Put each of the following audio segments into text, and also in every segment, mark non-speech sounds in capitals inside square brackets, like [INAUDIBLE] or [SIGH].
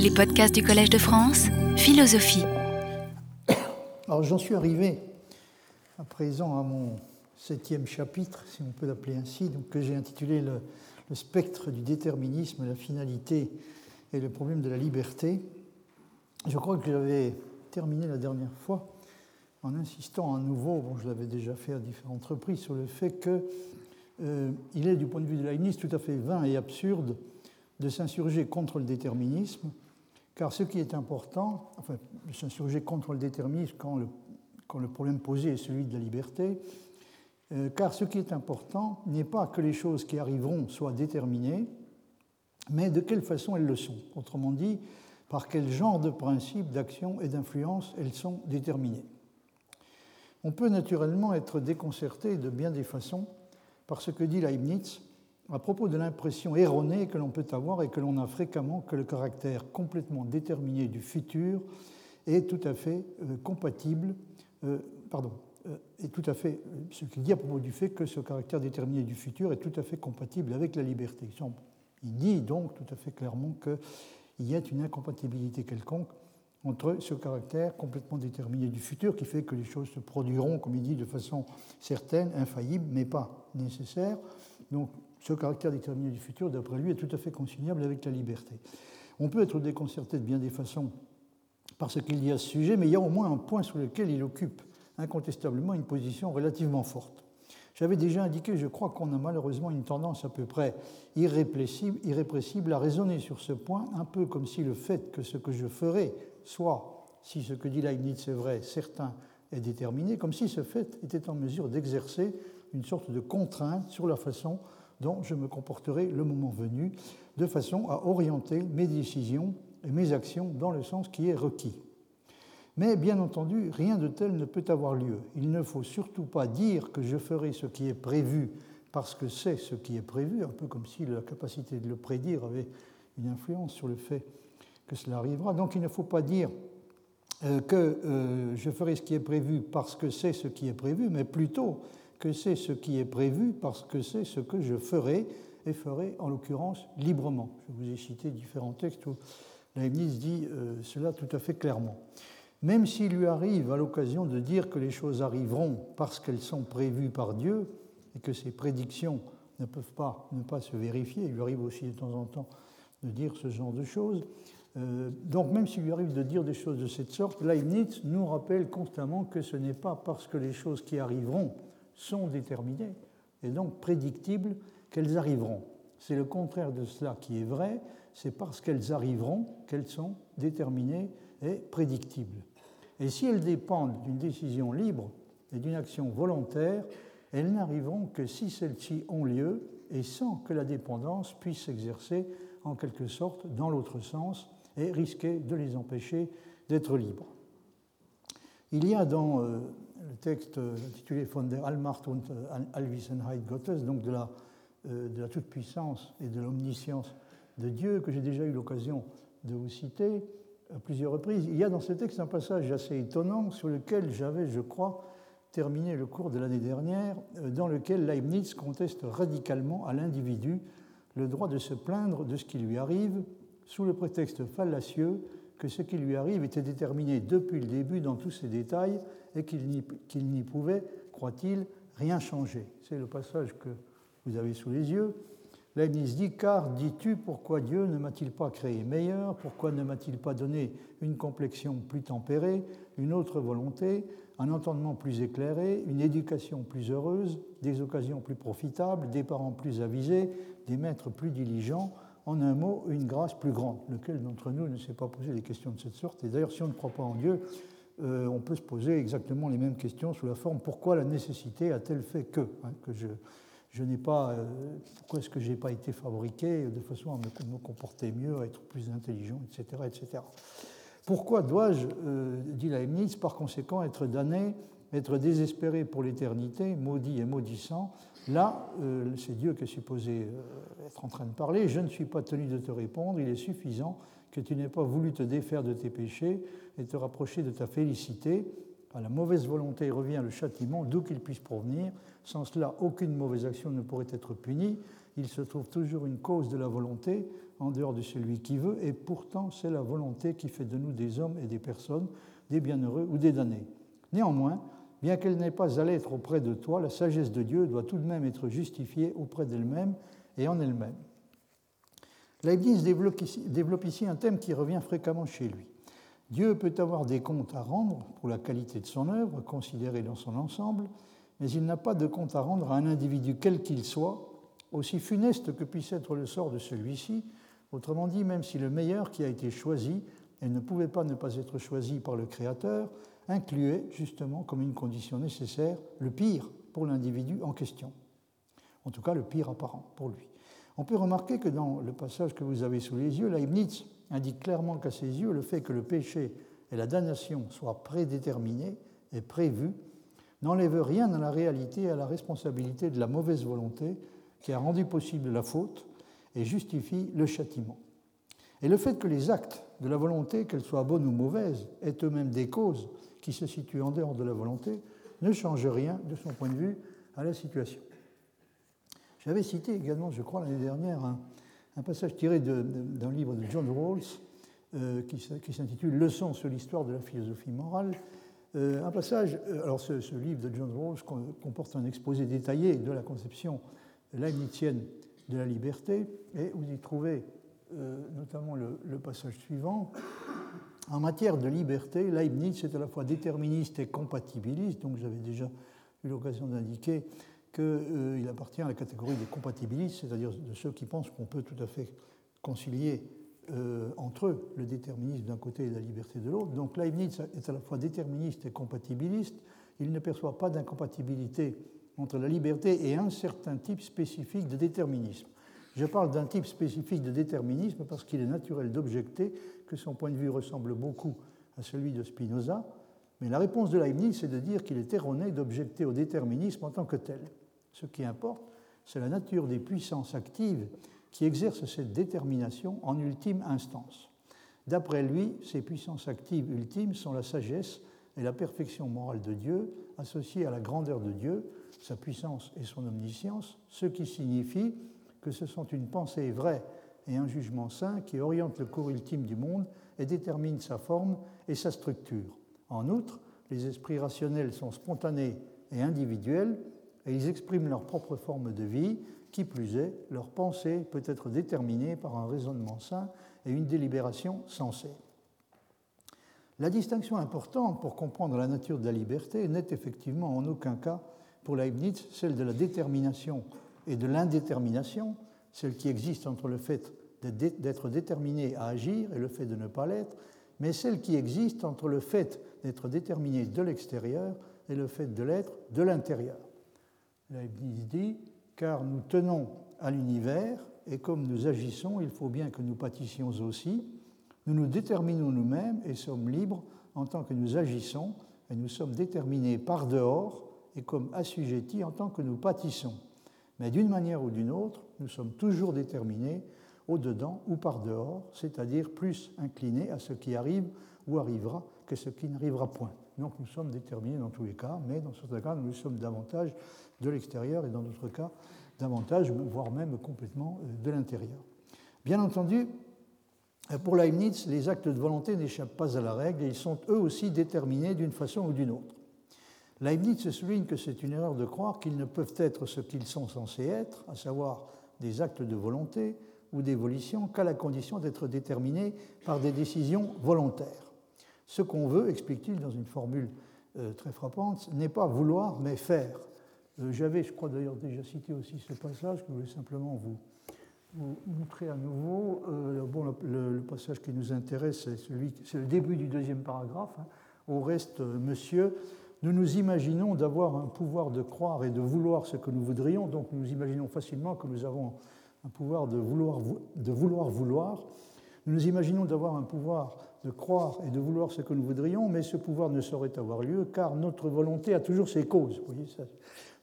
Les podcasts du Collège de France, philosophie. Alors j'en suis arrivé à présent à mon septième chapitre, si on peut l'appeler ainsi, que j'ai intitulé le, spectre du déterminisme, la finalité et le problème de la liberté. Je crois que j'avais terminé la dernière fois en insistant à nouveau, bon, je l'avais déjà fait à différentes reprises, sur le fait qu'il euh, est, du point de vue de Leibniz, tout à fait vain et absurde de s'insurger contre le déterminisme, car ce qui est important, enfin, de s'insurger contre le déterminisme quand le, problème posé est celui de la liberté, euh, car ce qui est important n'est pas que les choses qui arriveront soient déterminées, mais de quelle façon elles le sont. Autrement dit, par quel genre de principe, d'action et d'influence elles sont déterminées. On peut naturellement être déconcerté de bien des façons par ce que dit Leibniz à propos de l'impression erronée que l'on peut avoir et que l'on a fréquemment que le caractère complètement déterminé du futur est tout à fait euh, compatible, euh, pardon, euh, est tout à fait, ce qu'il dit à propos du fait que ce caractère déterminé du futur est tout à fait compatible avec la liberté. Il dit donc tout à fait clairement qu'il y a une incompatibilité quelconque entre ce caractère complètement déterminé du futur qui fait que les choses se produiront, comme il dit, de façon certaine, infaillible, mais pas nécessaire. Donc ce caractère déterminé du futur, d'après lui, est tout à fait conciliable avec la liberté. On peut être déconcerté de bien des façons par ce qu'il dit à ce sujet, mais il y a au moins un point sur lequel il occupe incontestablement une position relativement forte. J'avais déjà indiqué, je crois qu'on a malheureusement une tendance à peu près irrépressible, à raisonner sur ce point, un peu comme si le fait que ce que je ferais soit, si ce que dit Leibniz est vrai, certain et déterminé, comme si ce fait était en mesure d'exercer une sorte de contrainte sur la façon dont je me comporterai le moment venu, de façon à orienter mes décisions et mes actions dans le sens qui est requis. Mais bien entendu, rien de tel ne peut avoir lieu. Il ne faut surtout pas dire que je ferai ce qui est prévu parce que c'est ce qui est prévu, un peu comme si la capacité de le prédire avait une influence sur le fait que cela arrivera. Donc il ne faut pas dire euh, que euh, je ferai ce qui est prévu parce que c'est ce qui est prévu, mais plutôt que c'est ce qui est prévu parce que c'est ce que je ferai, et ferai en l'occurrence librement. Je vous ai cité différents textes où Leibniz dit euh, cela tout à fait clairement. Même s'il lui arrive à l'occasion de dire que les choses arriveront parce qu'elles sont prévues par Dieu et que ces prédictions ne peuvent pas ne pas se vérifier, il lui arrive aussi de temps en temps de dire ce genre de choses. Euh, donc même s'il lui arrive de dire des choses de cette sorte, Leibniz nous rappelle constamment que ce n'est pas parce que les choses qui arriveront sont déterminées et donc prédictibles qu'elles arriveront. C'est le contraire de cela qui est vrai, c'est parce qu'elles arriveront qu'elles sont déterminées et prédictibles. Et si elles dépendent d'une décision libre et d'une action volontaire, elles n'arriveront que si celles-ci ont lieu et sans que la dépendance puisse s'exercer en quelque sorte dans l'autre sens et risquer de les empêcher d'être libres. Il y a dans euh, le texte intitulé Von der Allmacht und Allwissenheit Gottes, donc de la, euh, de la toute-puissance et de l'omniscience de Dieu, que j'ai déjà eu l'occasion de vous citer, à plusieurs reprises. Il y a dans ce texte un passage assez étonnant sur lequel j'avais, je crois, terminé le cours de l'année dernière, euh, dans lequel Leibniz conteste radicalement à l'individu le droit de se plaindre de ce qui lui arrive, sous le prétexte fallacieux que ce qui lui arrive était déterminé depuis le début dans tous ses détails et qu'il n'y pouvait, croit-il, rien changer. C'est le passage que vous avez sous les yeux. Leibniz dit Car dis-tu pourquoi Dieu ne m'a-t-il pas créé meilleur? Pourquoi ne m'a-t-il pas donné une complexion plus tempérée, une autre volonté, un entendement plus éclairé, une éducation plus heureuse, des occasions plus profitables, des parents plus avisés, des maîtres plus diligents? En un mot, une grâce plus grande. Lequel d'entre nous ne s'est pas posé des questions de cette sorte Et d'ailleurs, si on ne croit pas en Dieu, euh, on peut se poser exactement les mêmes questions sous la forme pourquoi la nécessité a-t-elle fait que, hein, que je je n'ai pas, euh, pourquoi est-ce que je n'ai pas été fabriqué de façon à me, comporter mieux, à être plus intelligent, etc. etc. Pourquoi dois-je, euh, dit Leibniz, par conséquent être damné, être désespéré pour l'éternité, maudit et maudissant Là, euh, c'est Dieu qui est supposé être en train de parler. Je ne suis pas tenu de te répondre. Il est suffisant que tu n'aies pas voulu te défaire de tes péchés et te rapprocher de ta félicité À la mauvaise volonté revient le châtiment, d'où qu'il puisse provenir. Sans cela, aucune mauvaise action ne pourrait être punie. Il se trouve toujours une cause de la volonté en dehors de celui qui veut, et pourtant c'est la volonté qui fait de nous des hommes et des personnes, des bienheureux ou des damnés. Néanmoins, bien qu'elle n'ait pas à l'être auprès de toi, la sagesse de Dieu doit tout de même être justifiée auprès d'elle-même et en elle-même. Leibniz développe ici, un thème qui revient fréquemment chez lui. Dieu peut avoir des comptes à rendre pour la qualité de son œuvre, considérée dans son ensemble, mais il n'a pas de compte à rendre à un individu quel qu'il soit, aussi funeste que puisse être le sort de celui-ci, autrement dit, même si le meilleur qui a été choisi, et ne pouvait pas ne pas être choisi par le Créateur, incluait justement comme une condition nécessaire le pire pour l'individu en question. En tout cas, le pire apparent pour lui. On peut remarquer que dans le passage que vous avez sous les yeux, Leibniz indique clairement qu'à ses yeux, le fait que le péché et la damnation soient prédéterminés et prévus n'enlève rien à la réalité et à la responsabilité de la mauvaise volonté qui a rendu possible la faute et justifie le châtiment. Et le fait que les actes de la volonté, qu'elles soient bonnes ou mauvaises, aient eux-mêmes des causes qui se situent en dehors de la volonté, ne change rien de son point de vue à la situation. J'avais cité également, je crois, l'année dernière, un, passage tiré d'un livre de John Rawls euh, qui, s'intitule Leçons sur l'histoire de la philosophie morale. Euh, un passage, euh, alors ce, livre de John Rawls comporte un exposé détaillé de la conception leibnizienne de la liberté, et vous y trouvez notamment le, passage suivant. En matière de liberté, Leibniz est à la fois déterministe et compatibiliste, donc j'avais déjà eu l'occasion d'indiquer qu'il euh, appartient à la catégorie des compatibilistes, c'est-à-dire de ceux qui pensent qu'on peut tout à fait concilier euh, entre eux le déterminisme d'un côté et la liberté de l'autre. Donc Leibniz est à la fois déterministe et compatibiliste. Il ne perçoit pas d'incompatibilité entre la liberté et un certain type spécifique de déterminisme. Je parle d'un type spécifique de déterminisme parce qu'il est naturel d'objecter que son point de vue ressemble beaucoup à celui de Spinoza, mais la réponse de Leibniz, c'est de dire qu'il est erroné d'objecter au déterminisme en tant que tel. Ce qui importe, c'est la nature des puissances actives qui exercent cette détermination en ultime instance. D'après lui, ces puissances actives ultimes sont la sagesse et la perfection morale de Dieu, associées à la grandeur de Dieu, sa puissance et son omniscience, ce qui signifie que ce sont une pensée vraie et un jugement saint qui orientent le cours ultime du monde et déterminent sa forme et sa structure. En outre, les esprits rationnels sont spontanés et individuels et ils expriment leur propre forme de vie. Qui plus est, leur pensée peut être déterminée par un raisonnement sain et une délibération sensée. La distinction importante pour comprendre la nature de la liberté n'est effectivement en aucun cas pour Leibniz celle de la détermination et de l'indétermination, celle qui existe entre le fait d'être déterminé à agir et le fait de ne pas l'être, mais celle qui existe entre le fait d'être déterminé de l'extérieur et le fait de l'être de l'intérieur. Leibniz dit Car nous tenons à l'univers, et comme nous agissons, il faut bien que nous pâtissions aussi. Nous nous déterminons nous-mêmes et sommes libres en tant que nous agissons, et nous sommes déterminés par dehors et comme assujettis en tant que nous pâtissons. Mais d'une manière ou d'une autre, nous sommes toujours déterminés au-dedans ou par dehors, c'est-à-dire plus inclinés à ce qui arrive ou arrivera que ce qui n'arrivera point. Donc nous sommes déterminés dans tous les cas, mais dans certains cas, nous sommes davantage de l'extérieur et dans d'autres cas, davantage, voire même complètement euh, de l'intérieur. Bien entendu, pour Leibniz, les actes de volonté n'échappent pas à la règle et ils sont eux aussi déterminés d'une façon ou d'une autre. Leibniz souligne que c'est une erreur de croire qu'ils ne peuvent être ce qu'ils sont censés être, à savoir des actes de volonté ou d'évolution, qu'à la condition d'être déterminés par des décisions volontaires. Ce qu'on veut, explique-t-il dans une formule euh, très frappante, n'est pas vouloir, mais faire. Euh, j'avais, je crois d'ailleurs déjà cité aussi ce passage, que je voulais simplement vous, montrer à nouveau. Euh, bon, le, passage qui nous intéresse, c'est, le début du deuxième paragraphe. Hein. Au reste, monsieur, nous nous imaginons d'avoir un pouvoir de croire et de vouloir ce que nous voudrions, donc nous imaginons facilement que nous avons un pouvoir de vouloir, de vouloir vouloir. Nous nous imaginons d'avoir un pouvoir de croire et de vouloir ce que nous voudrions, mais ce pouvoir ne saurait avoir lieu car notre volonté a toujours ses causes. Vous voyez ça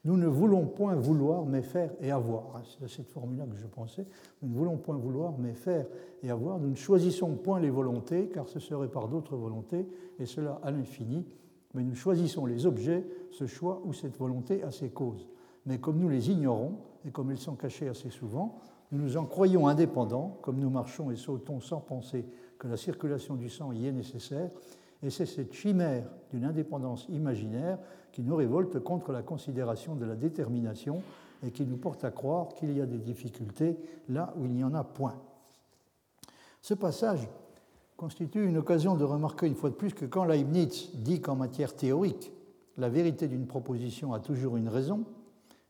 nous ne voulons point vouloir, mais faire et avoir. C'est cette formule-là que je pensais. Nous ne voulons point vouloir, mais faire et avoir. Nous ne choisissons point les volontés, car ce serait par d'autres volontés, et cela à l'infini, mais nous choisissons les objets, ce choix ou cette volonté a ses causes. Mais comme nous les ignorons, et comme ils sont cachés assez souvent, nous nous en croyons indépendants, comme nous marchons et sautons sans penser que la circulation du sang y est nécessaire, et c'est cette chimère d'une indépendance imaginaire qui nous révolte contre la considération de la détermination et qui nous porte à croire qu'il y a des difficultés là où il n'y en a point. Ce passage constitue une occasion de remarquer une fois de plus que quand Leibniz dit qu'en matière théorique, la vérité d'une proposition a toujours une raison,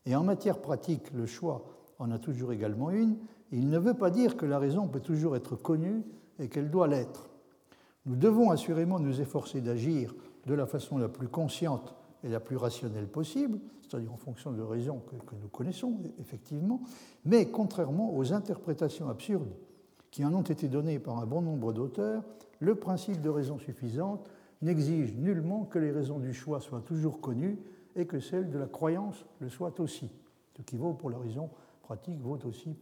et en matière pratique, le choix en a toujours également une, il ne veut pas dire que la raison peut toujours être connue et qu'elle doit l'être. Nous devons assurément nous efforcer d'agir de la façon la plus consciente et la plus rationnelle possible, c'est-à-dire en fonction de raisons que, que, nous connaissons effectivement, mais contrairement aux interprétations absurdes qui en ont été données par un bon nombre d'auteurs, le principe de raison suffisante n'exige nullement que les raisons du choix soient toujours connues et que celles de la croyance le soient aussi. Ce qui vaut pour la raison pratique vaut aussi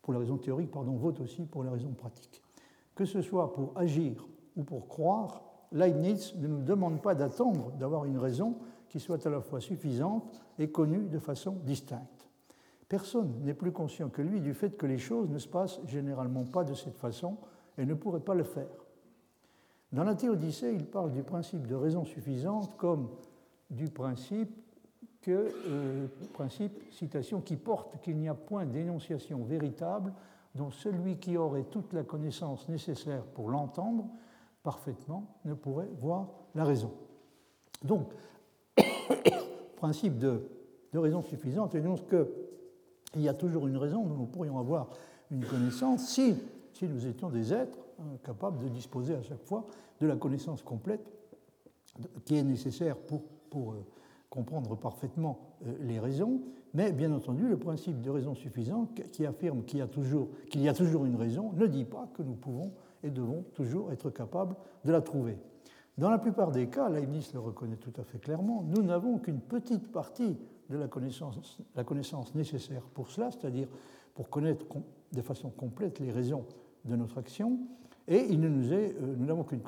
pour la raison théorique, pardon, vaut aussi pour la raison pratique. Que ce soit pour agir ou pour croire, Leibniz ne nous demande pas d'attendre d'avoir une raison qui soit à la fois suffisante et connue de façon distincte. Personne n'est plus conscient que lui du fait que les choses ne se passent généralement pas de cette façon et ne pourrait pas le faire. Dans la Théodicée, il parle du principe de raison suffisante comme du principe que, euh, principe, citation, qui porte qu'il n'y a point d'énonciation véritable dont celui qui aurait toute la connaissance nécessaire pour l'entendre parfaitement ne pourrait voir la raison. Donc, [COUGHS] principe de, de, raison suffisante énonce qu'il y a toujours une raison dont nous pourrions avoir une connaissance si, si nous étions des êtres hein, capables de disposer à chaque fois de la connaissance complète qui est nécessaire pour, pour euh, comprendre parfaitement euh, les raisons, mais bien entendu, le principe de raison suffisante qui affirme qu'il y, a toujours, qu'il y a toujours une raison ne dit pas que nous pouvons et devons toujours être capables de la trouver. Dans la plupart des cas, Leibniz le reconnaît tout à fait clairement, nous n'avons qu'une petite partie de la connaissance, la connaissance nécessaire pour cela, c'est-à-dire pour connaître de façon complète les raisons de notre action, et il ne nous est, euh, nous n'avons qu'une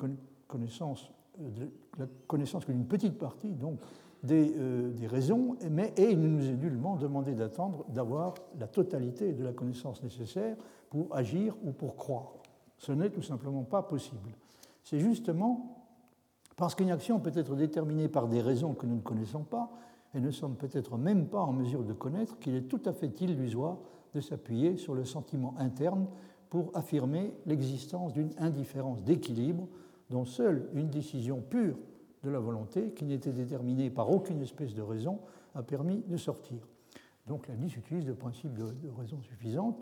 connaissance, euh, de, la connaissance que d'une petite partie donc des, euh, des, raisons, mais, et il ne nous est nullement demandé d'attendre d'avoir la totalité de la connaissance nécessaire pour agir ou pour croire. Ce n'est tout simplement pas possible. C'est justement parce qu'une action peut être déterminée par des raisons que nous ne connaissons pas et ne sommes peut-être même pas en mesure de connaître qu'il est tout à fait illusoire de s'appuyer sur le sentiment interne pour affirmer l'existence d'une indifférence d'équilibre dont seule une décision pure de la volonté, qui n'était déterminée par aucune espèce de raison, a permis de sortir. Donc la Nice utilise le principe de, raison suffisante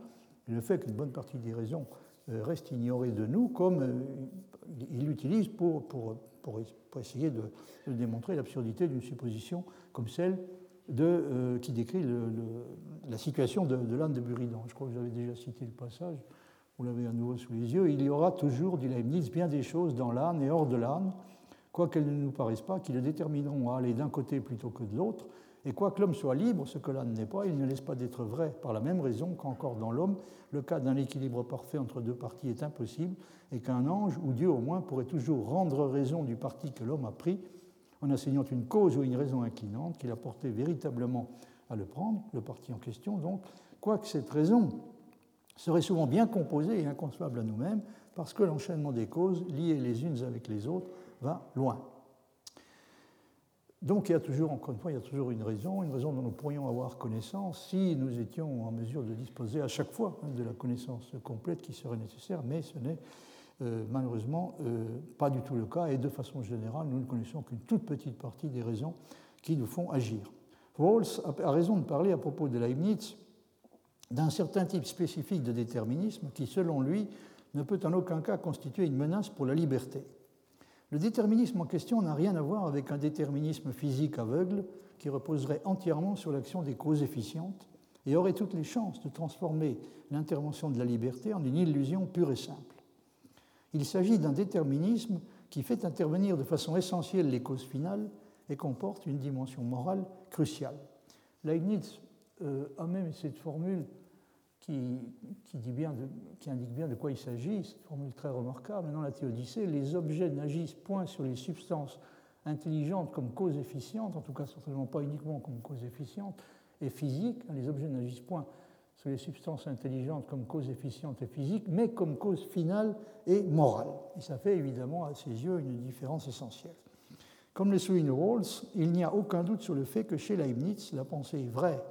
le fait qu'une bonne partie des raisons euh, reste ignoré de nous, comme euh, il l'utilise pour, pour, pour, essayer de, démontrer l'absurdité d'une supposition comme celle de, euh, qui décrit la situation de, de l'âne de Buridan. Je crois que j'avais déjà cité le passage, vous l'avez à nouveau sous les yeux. Il y aura toujours, dit Leibniz, bien des choses dans l'âne et hors de l'âne, quoiqu'elles ne nous paraissent pas, qui le détermineront à aller d'un côté plutôt que de l'autre, et quoique l'homme soit libre, ce que l'âne n'est pas, il ne laisse pas d'être vrai par la même raison qu'encore dans l'homme, le cas d'un équilibre parfait entre deux parties est impossible, et qu'un ange, ou Dieu au moins, pourrait toujours rendre raison du parti que l'homme a pris, en enseignant une cause ou une raison inclinante qu'il a porté véritablement à le prendre, le parti en question donc, quoique cette raison serait souvent bien composée et inconcevable à nous-mêmes, parce que l'enchaînement des causes, liées les unes avec les autres, va loin. Donc il y a toujours, encore une fois, il y a toujours une raison, une raison dont nous pourrions avoir connaissance si nous étions en mesure de disposer à chaque fois hein, de la connaissance complète qui serait nécessaire, mais ce n'est euh, malheureusement euh, pas du tout le cas, et de façon générale, nous ne connaissons qu'une toute petite partie des raisons qui nous font agir. Rawls a raison de parler à propos de Leibniz d'un certain type spécifique de déterminisme qui, selon lui, ne peut en aucun cas constituer une menace pour la liberté. Le déterminisme en question n'a rien à voir avec un déterminisme physique aveugle qui reposerait entièrement sur l'action des causes efficientes et aurait toutes les chances de transformer l'intervention de la liberté en une illusion pure et simple. Il s'agit d'un déterminisme qui fait intervenir de façon essentielle les causes finales et comporte une dimension morale cruciale. Leibniz euh, a même cette formule qui, indique bien de quoi il s'agit, c'est une formule très remarquable. Dans la Théodicée, les objets n'agissent point sur les substances intelligente comme cause efficiente, en tout cas certainement pas uniquement comme cause efficiente, et physique. Les objets n'agissent point sur les substances intelligentes comme cause efficiente et physique, mais comme cause finale et morale. Et ça fait évidemment à ses yeux une différence essentielle. Comme le souligne Rawls, il n'y a aucun doute sur le fait que chez Leibniz, la pensée est vraie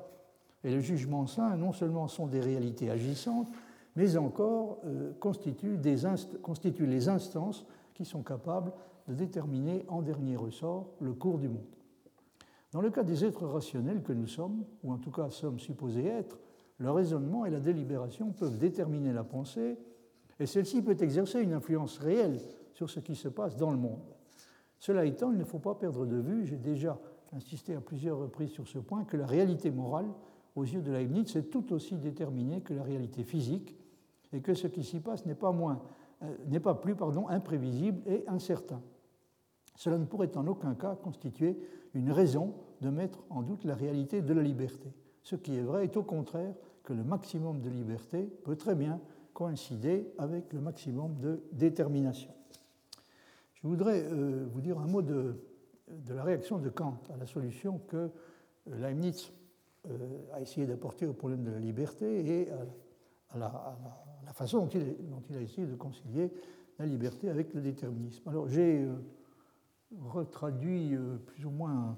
et le jugement sain non seulement sont des réalités agissantes, mais encore euh, constituent les instances qui sont capables de déterminer en dernier ressort le cours du monde. Dans le cas des êtres rationnels que nous sommes, ou en tout cas sommes supposés être, le raisonnement et la délibération peuvent déterminer la pensée, et celle-ci peut exercer une influence réelle sur ce qui se passe dans le monde. Cela étant, il ne faut pas perdre de vue, j'ai déjà insisté à plusieurs reprises sur ce point, que la réalité morale, aux yeux de Leibniz, est tout aussi déterminée que la réalité physique, et que ce qui s'y passe n'est pas, moins, euh, pas plus pardon, imprévisible et incertain. Cela ne pourrait en aucun cas constituer une raison de mettre en doute la réalité de la liberté. Ce qui est vrai est au contraire que le maximum de liberté peut très bien coïncider avec le maximum de détermination. Je voudrais euh, vous dire un mot de, la réaction de Kant à la solution que euh, Leibniz a essayé d'apporter au problème de la liberté et à, la, façon dont il, a essayé de concilier la liberté avec le déterminisme. Alors j'ai retraduit euh, plus ou moins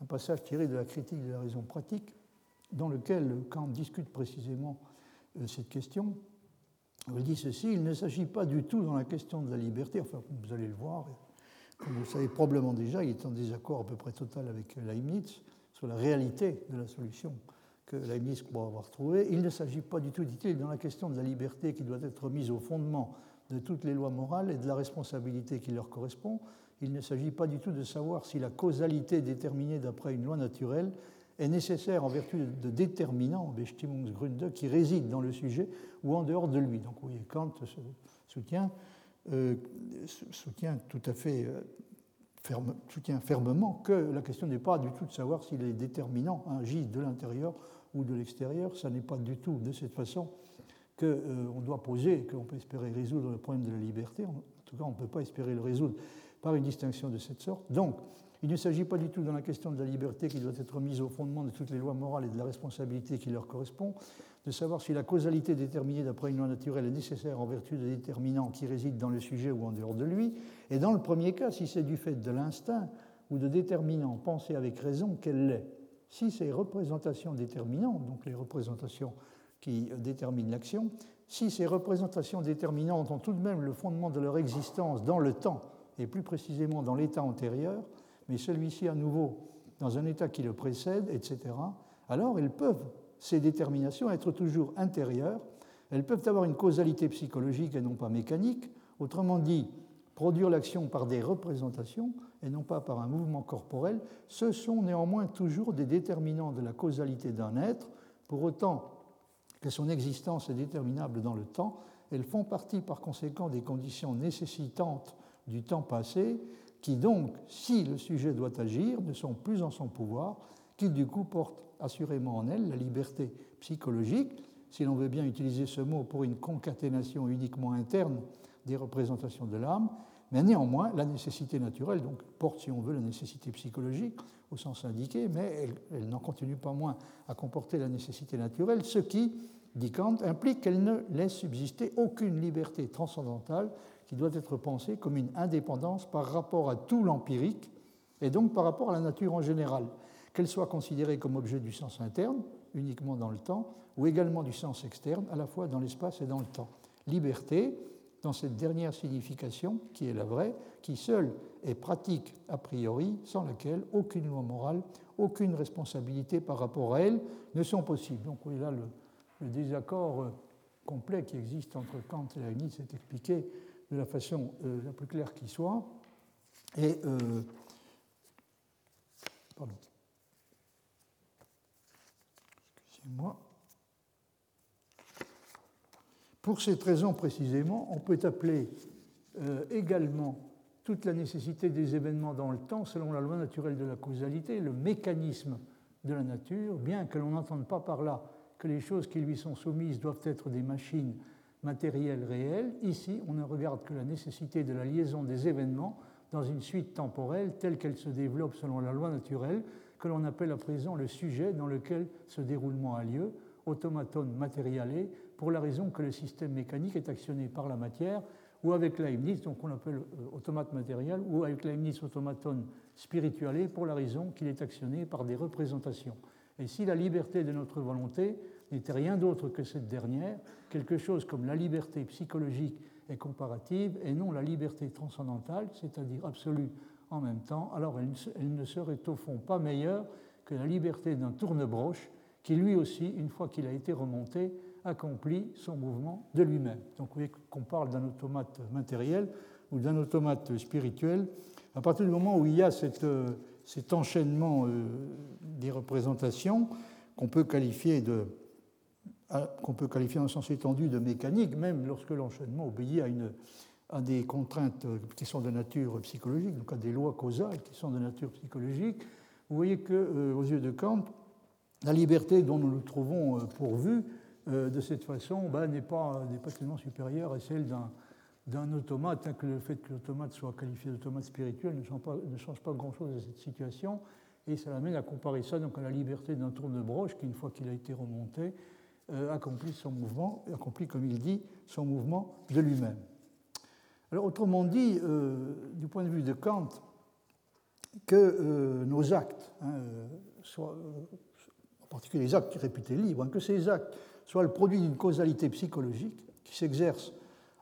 un, passage tiré de la critique de la raison pratique, dans lequel Kant discute précisément euh, cette question. Il dit ceci, il ne s'agit pas du tout dans la question de la liberté, enfin vous allez le voir, comme vous le savez probablement déjà, il est en désaccord à peu près total avec Leibniz sur la réalité de la solution que Leibniz croit avoir trouvée. Il ne s'agit pas du tout, dit-il, dans la question de la liberté qui doit être mise au fondement de toutes les lois morales et de la responsabilité qui leur correspond, il ne s'agit pas du tout de savoir si la causalité déterminée d'après une loi naturelle est nécessaire en vertu de déterminants, Bestimmungsgründe, qui résident dans le sujet ou en dehors de lui. Donc vous voyez, Kant soutient, euh, soutient tout à fait euh, ferme, soutient fermement que la question n'est pas du tout de savoir si les déterminants agissent de l'intérieur ou de l'extérieur. Ça n'est pas du tout de cette façon qu'on euh, doit poser, qu'on peut espérer résoudre le problème de la liberté. En tout cas, on ne peut pas espérer le résoudre par une distinction de cette sorte. Donc, il ne s'agit pas du tout dans la question de la liberté qui doit être mise au fondement de toutes les lois morales et de la responsabilité qui leur correspond, de savoir si la causalité déterminée d'après une loi naturelle est nécessaire en vertu de déterminants qui résident dans le sujet ou en dehors de lui, et dans le premier cas, si c'est du fait de l'instinct ou de déterminants pensés avec raison qu'elle l'est. Si ces représentations déterminantes, donc les représentations qui déterminent l'action, si ces représentations déterminantes ont tout de même le fondement de leur existence dans le temps, et plus précisément dans l'état antérieur, mais celui-ci à nouveau dans un état qui le précède, etc., alors elles peuvent, ces déterminations, être toujours intérieures, elles peuvent avoir une causalité psychologique et non pas mécanique, autrement dit, produire l'action par des représentations et non pas par un mouvement corporel, ce sont néanmoins toujours des déterminants de la causalité d'un être, pour autant que son existence est déterminable dans le temps, elles font partie par conséquent des conditions nécessitantes du temps passé, qui donc, si le sujet doit agir, ne sont plus en son pouvoir, qui du coup portent assurément en elle la liberté psychologique, si l'on veut bien utiliser ce mot pour une concaténation uniquement interne des représentations de l'âme, mais néanmoins la nécessité naturelle, donc porte si on veut la nécessité psychologique au sens indiqué, mais elle, elle n'en continue pas moins à comporter la nécessité naturelle, ce qui, dit Kant, implique qu'elle ne laisse subsister aucune liberté transcendantale qui doit être pensée comme une indépendance par rapport à tout l'empirique et donc par rapport à la nature en général, qu'elle soit considérée comme objet du sens interne, uniquement dans le temps, ou également du sens externe, à la fois dans l'espace et dans le temps. Liberté, dans cette dernière signification, qui est la vraie, qui seule est pratique a priori, sans laquelle aucune loi morale, aucune responsabilité par rapport à elle ne sont possibles. Donc oui, là, le, le désaccord euh, complet qui existe entre Kant et Leibniz est expliqué de la façon euh, la plus claire qui soit. Et euh, pardon. Excusez-moi. Pour cette raison précisément, on peut appeler euh, également toute la nécessité des événements dans le temps selon la loi naturelle de la causalité, le mécanisme de la nature, bien que l'on n'entende pas par là que les choses qui lui sont soumises doivent être des machines matériel réel. Ici, on ne regarde que la nécessité de la liaison des événements dans une suite temporelle telle qu'elle se développe selon la loi naturelle, que l'on appelle à présent le sujet dans lequel ce déroulement a lieu, automaton materiale, pour la raison que le système mécanique est actionné par la matière, ou avec Leibniz, donc on l'appelle euh, automate matériel, ou avec Leibniz automaton spirituale, pour la raison qu'il est actionné par des représentations. Et si la liberté de notre volonté n'était rien d'autre que cette dernière, quelque chose comme la liberté psychologique et comparative, et non la liberté transcendantale, c'est-à-dire absolue en même temps, alors elle ne serait au fond pas meilleure que la liberté d'un tournebroche qui lui aussi, une fois qu'il a été remonté, accomplit son mouvement de lui-même. Donc vous voyez qu'on parle d'un automate matériel ou d'un automate spirituel. À partir du moment où il y a euh, cet enchaînement euh, des représentations qu'on peut qualifier de qu'on peut qualifier en sens étendu de mécanique, même lorsque l'enchaînement obéit à, une, à des contraintes qui sont de nature psychologique, donc à des lois causales qui sont de nature psychologique, vous voyez que, euh, aux yeux de Kant, la liberté dont nous nous trouvons euh, pourvus, de cette façon, ben, n'est pas, pas tellement supérieure à celle d'un automate, que le fait que l'automate soit qualifié d'automate spirituel ne change pas, pas grand-chose à cette situation, et ça l'amène à comparer ça donc à la liberté d'un tourne-broche qui, une fois qu'il a été remonté, euh, accomplit son mouvement, accomplit, comme il dit, son mouvement de lui-même. Alors, autrement dit, euh, du point de vue de Kant, que euh, nos actes, hein, soient, en particulier les actes réputés libres, hein, que ces actes soient le produit d'une causalité psychologique qui s'exerce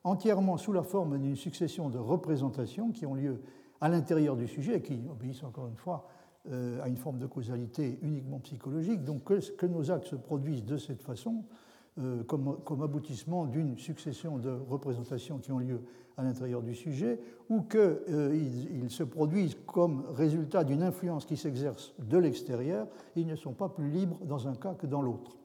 entièrement sous la forme d'une succession de représentations qui ont lieu à l'intérieur du sujet et qui obéissent encore une fois euh, à une forme de causalité uniquement psychologique, donc que, nos actes se produisent de cette façon, euh, comme, aboutissement d'une succession de représentations qui ont lieu à l'intérieur du sujet, ou qu'ils euh, se produisent comme résultat d'une influence qui s'exerce de l'extérieur, ils ne sont pas plus libres dans un cas que dans l'autre.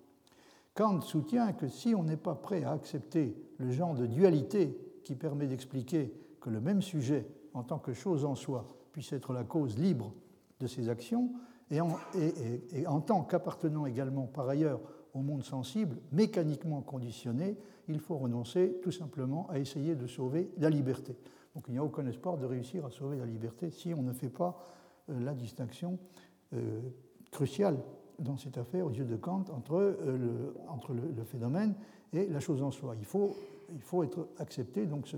Kant soutient que si on n'est pas prêt à accepter le genre de dualité qui permet d'expliquer que le même sujet, en tant que chose en soi, puisse être la cause libre de ses actions, et en, tant qu'appartenant également par ailleurs au monde sensible, mécaniquement conditionné, il faut renoncer tout simplement à essayer de sauver la liberté. Donc il n'y a aucun espoir de réussir à sauver la liberté si on ne fait pas euh, la distinction euh, cruciale dans cette affaire aux yeux de Kant entre, euh, le, le, phénomène et la chose en soi. Il faut, être accepté donc ce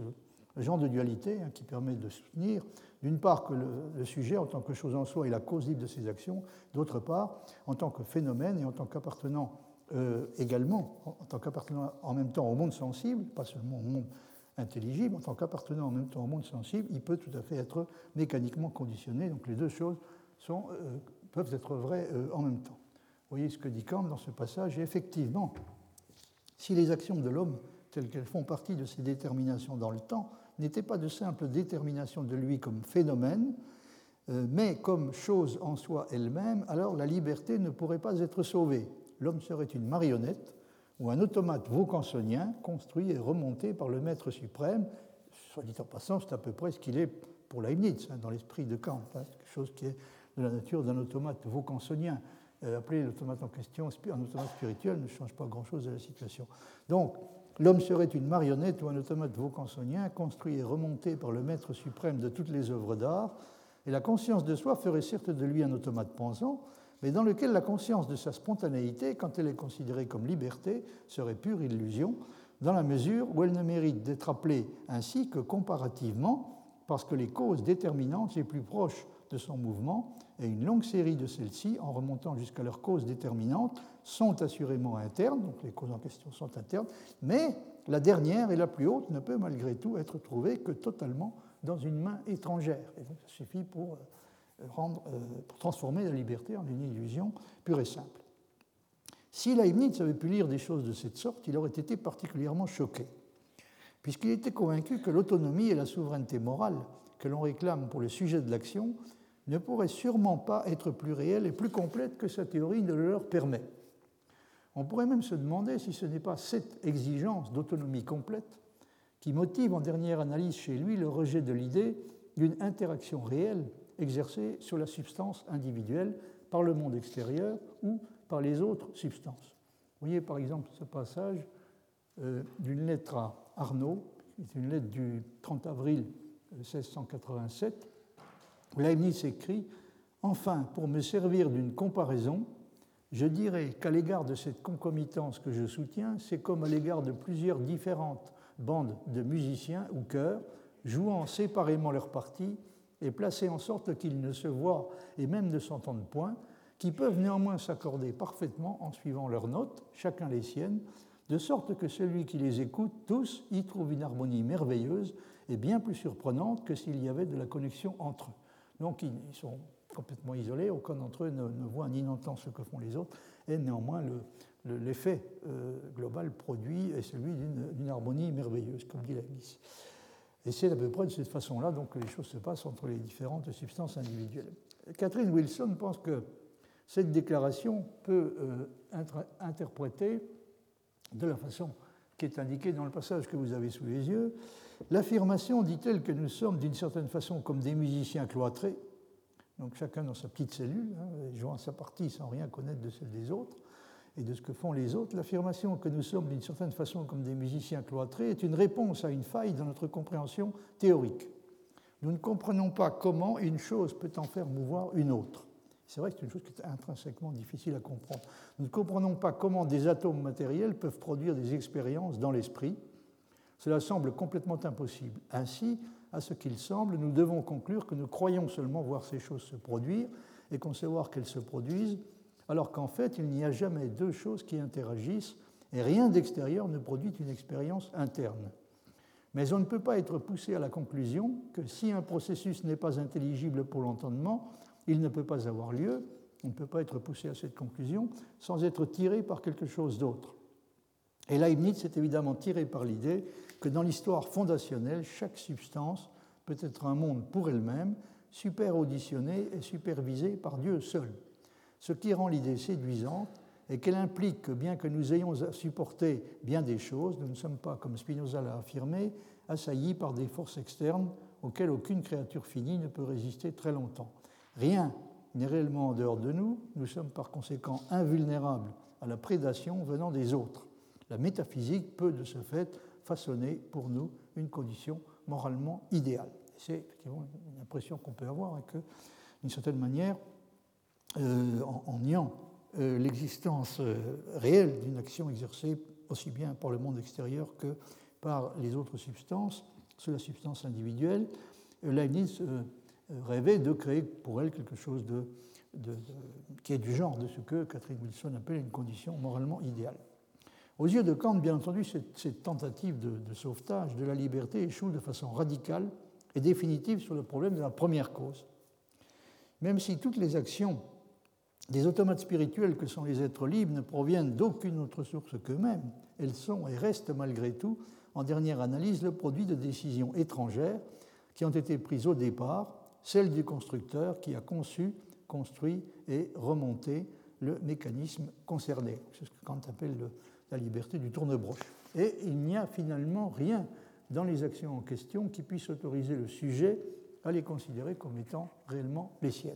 genre de dualité hein, qui permet de soutenir d'une part, que le, sujet, en tant que chose en soi, est la cause libre de ses actions, d'autre part, en tant que phénomène et en tant qu'appartenant euh, également, en, tant qu'appartenant en même temps au monde sensible, pas seulement au monde intelligible, en tant qu'appartenant en même temps au monde sensible, il peut tout à fait être mécaniquement conditionné. Donc les deux choses euh, peuvent être vraies euh, en même temps. Vous voyez ce que dit Kant dans ce passage, et effectivement, si les actions de l'homme, telles qu'elles font partie de ses déterminations dans le temps, n'était pas de simple détermination de lui comme phénomène, mais comme chose en soi elle-même, alors la liberté ne pourrait pas être sauvée. L'homme serait une marionnette ou un automate vaucansonien construit et remonté par le maître suprême. Soit dit en passant, c'est à peu près ce qu'il est pour Leibniz, hein, dans l'esprit de Kant, hein, quelque chose qui est de la nature d'un automate vaucansonien. Euh, appeler l'automate en question un automate spirituel ne change pas grand-chose à la situation. Donc, L'homme serait une marionnette ou un automate vaucansonien construit et remonté par le maître suprême de toutes les œuvres d'art, et la conscience de soi ferait certes de lui un automate pensant, mais dans lequel la conscience de sa spontanéité, quand elle est considérée comme liberté, serait pure illusion, dans la mesure où elle ne mérite d'être appelée ainsi que comparativement, parce que les causes déterminantes les plus proches de son mouvement et une longue série de celles-ci, en remontant jusqu'à leurs causes déterminantes, sont assurément internes, donc les causes en question sont internes, mais la dernière et la plus haute ne peut malgré tout être trouvée que totalement dans une main étrangère. Et donc ça suffit pour, euh, euh, pour transformer la liberté en une illusion pure et simple. Si Leibniz avait pu lire des choses de cette sorte, il aurait été particulièrement choqué, puisqu'il était convaincu que l'autonomie et la souveraineté morale que l'on réclame pour le sujet de l'action ne pourrait sûrement pas être plus réelle et plus complète que sa théorie ne le leur permet. On pourrait même se demander si ce n'est pas cette exigence d'autonomie complète qui motive en dernière analyse chez lui le rejet de l'idée d'une interaction réelle exercée sur la substance individuelle par le monde extérieur ou par les autres substances. Vous voyez par exemple ce passage euh, d'une lettre à Arnaud, qui est une lettre du 30 avril 1687, Leibniz écrit Enfin, pour me servir d'une comparaison, je dirais qu'à l'égard de cette concomitance que je soutiens, c'est comme à l'égard de plusieurs différentes bandes de musiciens ou chœurs jouant séparément leurs parties et placés en sorte qu'ils ne se voient et même ne s'entendent point, qui peuvent néanmoins s'accorder parfaitement en suivant leurs notes, chacun les siennes, de sorte que celui qui les écoute tous y trouve une harmonie merveilleuse et bien plus surprenante que s'il y avait de la connexion entre eux. Donc ils sont complètement isolés, aucun d'entre eux ne, voit ni n'entend ce que font les autres, et néanmoins l'effet euh, global produit est celui d'une harmonie merveilleuse, comme dit Leibniz. Et c'est à peu près de cette façon-là donc, que les choses se passent entre les différentes substances individuelles. Catherine Wilson pense que cette déclaration peut euh, être interprétée de la façon qui est indiquée dans le passage que vous avez sous les yeux. L'affirmation dit-elle que nous sommes d'une certaine façon comme des musiciens cloîtrés, donc chacun dans sa petite cellule, hein, jouant sa partie sans rien connaître de celle des autres et de ce que font les autres. L'affirmation que nous sommes d'une certaine façon comme des musiciens cloîtrés est une réponse à une faille dans notre compréhension théorique. Nous ne comprenons pas comment une chose peut en faire mouvoir une autre. C'est vrai que c'est une chose qui est intrinsèquement difficile à comprendre. Nous ne comprenons pas comment des atomes matériels peuvent produire des expériences dans l'esprit. Cela semble complètement impossible. Ainsi, à ce qu'il semble, nous devons conclure que nous croyons seulement voir ces choses se produire et concevoir qu'elles se produisent, alors qu'en fait, il n'y a jamais deux choses qui interagissent et rien d'extérieur ne produit une expérience interne. Mais on ne peut pas être poussé à la conclusion que si un processus n'est pas intelligible pour l'entendement, il ne peut pas avoir lieu, on ne peut pas être poussé à cette conclusion sans être tiré par quelque chose d'autre. Et Leibniz est évidemment tiré par l'idée que dans l'histoire fondationnelle, chaque substance peut être un monde pour elle-même, super auditionné et supervisé par Dieu seul. Ce qui rend l'idée séduisante est qu'elle implique que bien que nous ayons à supporter bien des choses, nous ne sommes pas, comme Spinoza l'a affirmé, assaillis par des forces externes auxquelles aucune créature finie ne peut résister très longtemps. Rien n'est réellement en dehors de nous, nous sommes par conséquent invulnérables à la prédation venant des autres. La métaphysique peut de ce fait façonner pour nous une condition moralement idéale. C'est effectivement une impression qu'on peut avoir et que, d'une certaine manière, euh, en, niant euh, l'existence euh, réelle d'une action exercée aussi bien par le monde extérieur que par les autres substances, sous la substance individuelle, Leibniz rêvait de créer pour elle quelque chose de, qui est du genre de ce que Catherine Wilson appelle une condition moralement idéale. Aux yeux de Kant, bien entendu, cette, tentative de, sauvetage de la liberté échoue de façon radicale et définitive sur le problème de la première cause. Même si toutes les actions des automates spirituels que sont les êtres libres ne proviennent d'aucune autre source qu'eux-mêmes, elles sont et restent malgré tout, en dernière analyse, le produit de décisions étrangères qui ont été prises au départ, celles du constructeur qui a conçu, construit et remonté le mécanisme concerné. C'est ce que Kant appelle le, la liberté du tournebroche. Et il n'y a finalement rien dans les actions en question qui puisse autoriser le sujet à les considérer comme étant réellement les siennes.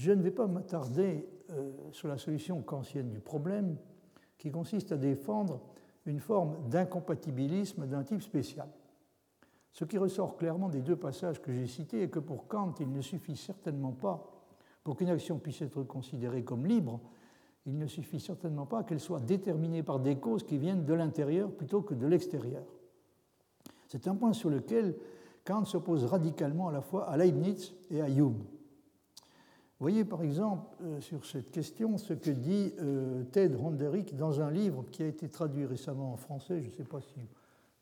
Je ne vais pas m'attarder euh, sur la solution kantienne du problème qui consiste à défendre une forme d'incompatibilisme d'un type spécial. Ce qui ressort clairement des deux passages que j'ai cités est que pour Kant, il ne suffit certainement pas, pour qu'une action puisse être considérée comme libre, il ne suffit certainement pas qu'elle soit déterminée par des causes qui viennent de l'intérieur plutôt que de l'extérieur. C'est un point sur lequel Kant s'oppose radicalement à la fois à Leibniz et à Hume. Voyez par exemple euh, sur cette question ce que dit euh, Ted Ronderick dans un livre qui a été traduit récemment en français. Je ne sais pas si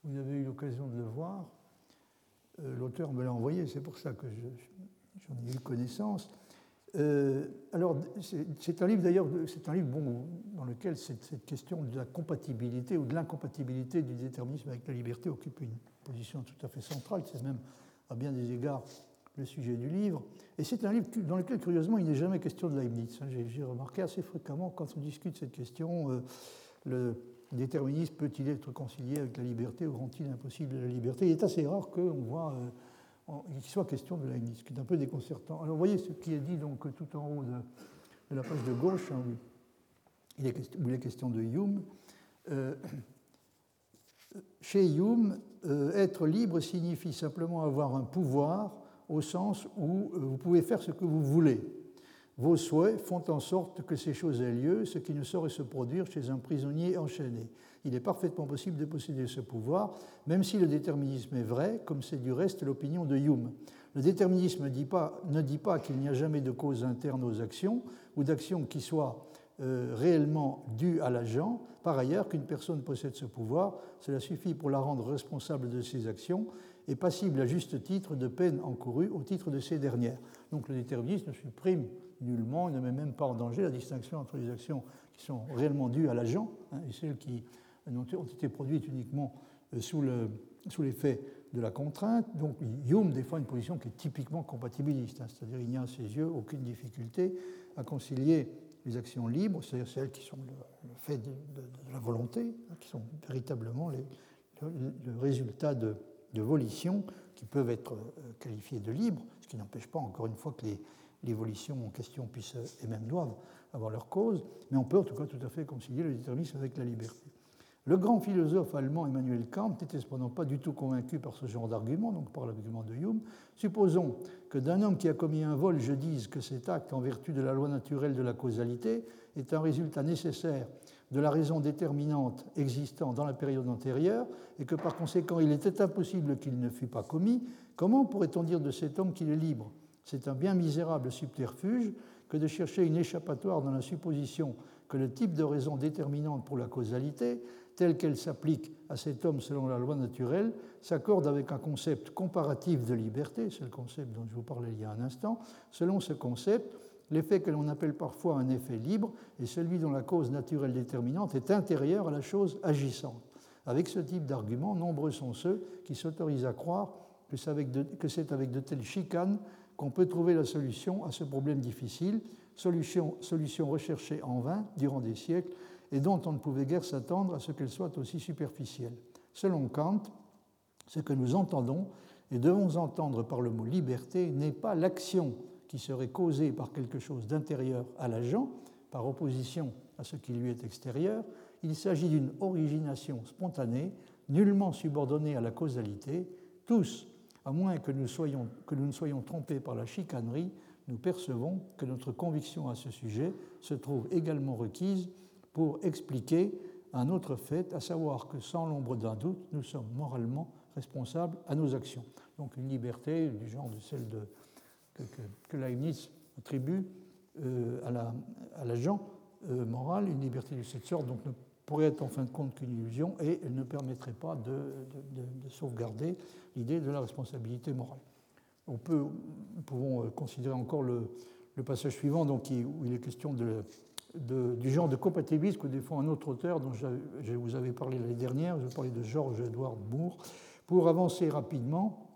vous avez eu l'occasion de le voir. Euh, l'auteur me l'a envoyé, c'est pour ça que j'en ai eu connaissance. Alors, c'est un livre d'ailleurs, c'est un livre bon, dans lequel cette, question de la compatibilité ou de l'incompatibilité du déterminisme avec la liberté occupe une position tout à fait centrale. C'est même à bien des égards le sujet du livre. Et c'est un livre dans lequel, curieusement, il n'est jamais question de Leibniz. Hein, j'ai remarqué assez fréquemment quand on discute cette question, euh, le déterminisme peut-il être concilié avec la liberté ou rend-il impossible la liberté? Il est assez rare qu'on voit euh, qu'il soit question de Leibniz, ce qui est un peu déconcertant. Alors vous voyez ce qui est dit donc tout en haut de, la page de gauche, hein, il est où il est question de Hume. Euh, chez Hume, être libre signifie simplement avoir un pouvoir au sens où vous pouvez faire ce que vous voulez. Vos souhaits font en sorte que ces choses aient lieu, ce qui ne saurait se produire chez un prisonnier enchaîné. Il est parfaitement possible de posséder ce pouvoir, même si le déterminisme est vrai, comme c'est du reste l'opinion de Hume. Le déterminisme ne dit pas, pas qu'il n'y a jamais de cause interne aux actions ou d'actions qui soient euh, réellement dues à l'agent. Par ailleurs, qu'une personne possède ce pouvoir, cela suffit pour la rendre responsable de ses actions et passible à juste titre de peine encourue au titre de ces dernières. Donc le déterminisme supprime nullement, il ne met même pas en danger la distinction entre les actions qui sont réellement dues à l'agent hein, et celles qui ont été produites uniquement euh, sous l'effet de la contrainte. Donc Hume défend une position qui est typiquement compatibiliste, hein, c'est-à-dire il n'y a à ses yeux aucune difficulté à concilier les actions libres, c'est-à-dire celles qui sont le, fait de, la volonté, hein, qui sont véritablement le, résultat de, volitions qui peuvent être euh, qualifiées de libres, ce qui n'empêche pas, encore une fois, que les, les volitions en question puissent et même doivent avoir leur cause, mais on peut en tout cas tout à fait concilier le déterminisme avec la liberté. Le grand philosophe allemand Emmanuel Kant n'était cependant pas du tout convaincu par ce genre d'argument, donc par l'argument de Hume. Supposons que d'un homme qui a commis un vol, je dise que cet acte, en vertu de la loi naturelle de la causalité, est un résultat nécessaire de la raison déterminante existant dans la période antérieure, et que par conséquent il était impossible qu'il ne fût pas commis, comment pourrait-on dire de cet homme qu'il est libre? C'est un bien misérable subterfuge que de chercher une échappatoire dans la supposition que le type de raison déterminante pour la causalité telle qu'elle s'applique à cet homme selon la loi naturelle, s'accorde avec un concept comparatif de liberté, c'est le concept dont je vous parlais il y a un instant. Selon ce concept, l'effet que l'on appelle parfois un effet libre est celui dont la cause naturelle déterminante est intérieure à la chose agissante. Avec ce type d'argument, nombreux sont ceux qui s'autorisent à croire que c'est avec, de telles chicanes qu'on peut trouver la solution à ce problème difficile, solution, solution recherchée en vain durant des siècles et dont on ne pouvait guère s'attendre à ce qu'elle soit aussi superficielle. Selon Kant, ce que nous entendons et devons entendre par le mot liberté n'est pas l'action qui serait causée par quelque chose d'intérieur à l'agent, par opposition à ce qui lui est extérieur, il s'agit d'une origination spontanée, nullement subordonnée à la causalité. Tous, à moins que nous, ne soyons trompés par la chicanerie, nous percevons que notre conviction à ce sujet se trouve également requise pour expliquer un autre fait, à savoir que sans l'ombre d'un doute, nous sommes moralement responsables à nos actions. Donc une liberté du genre de celle que, que, Leibniz attribue euh, à l'agent euh, moral, une liberté de cette sorte donc ne pourrait être en fin de compte qu'une illusion et elle ne permettrait pas de, sauvegarder l'idée de la responsabilité morale. On peut, nous pouvons euh, considérer encore le, le passage suivant donc, où il est question de du genre de compatibilisme que défend un autre auteur dont je, vous avais parlé l'année dernière, je parlais de George Edward Moore, pour avancer rapidement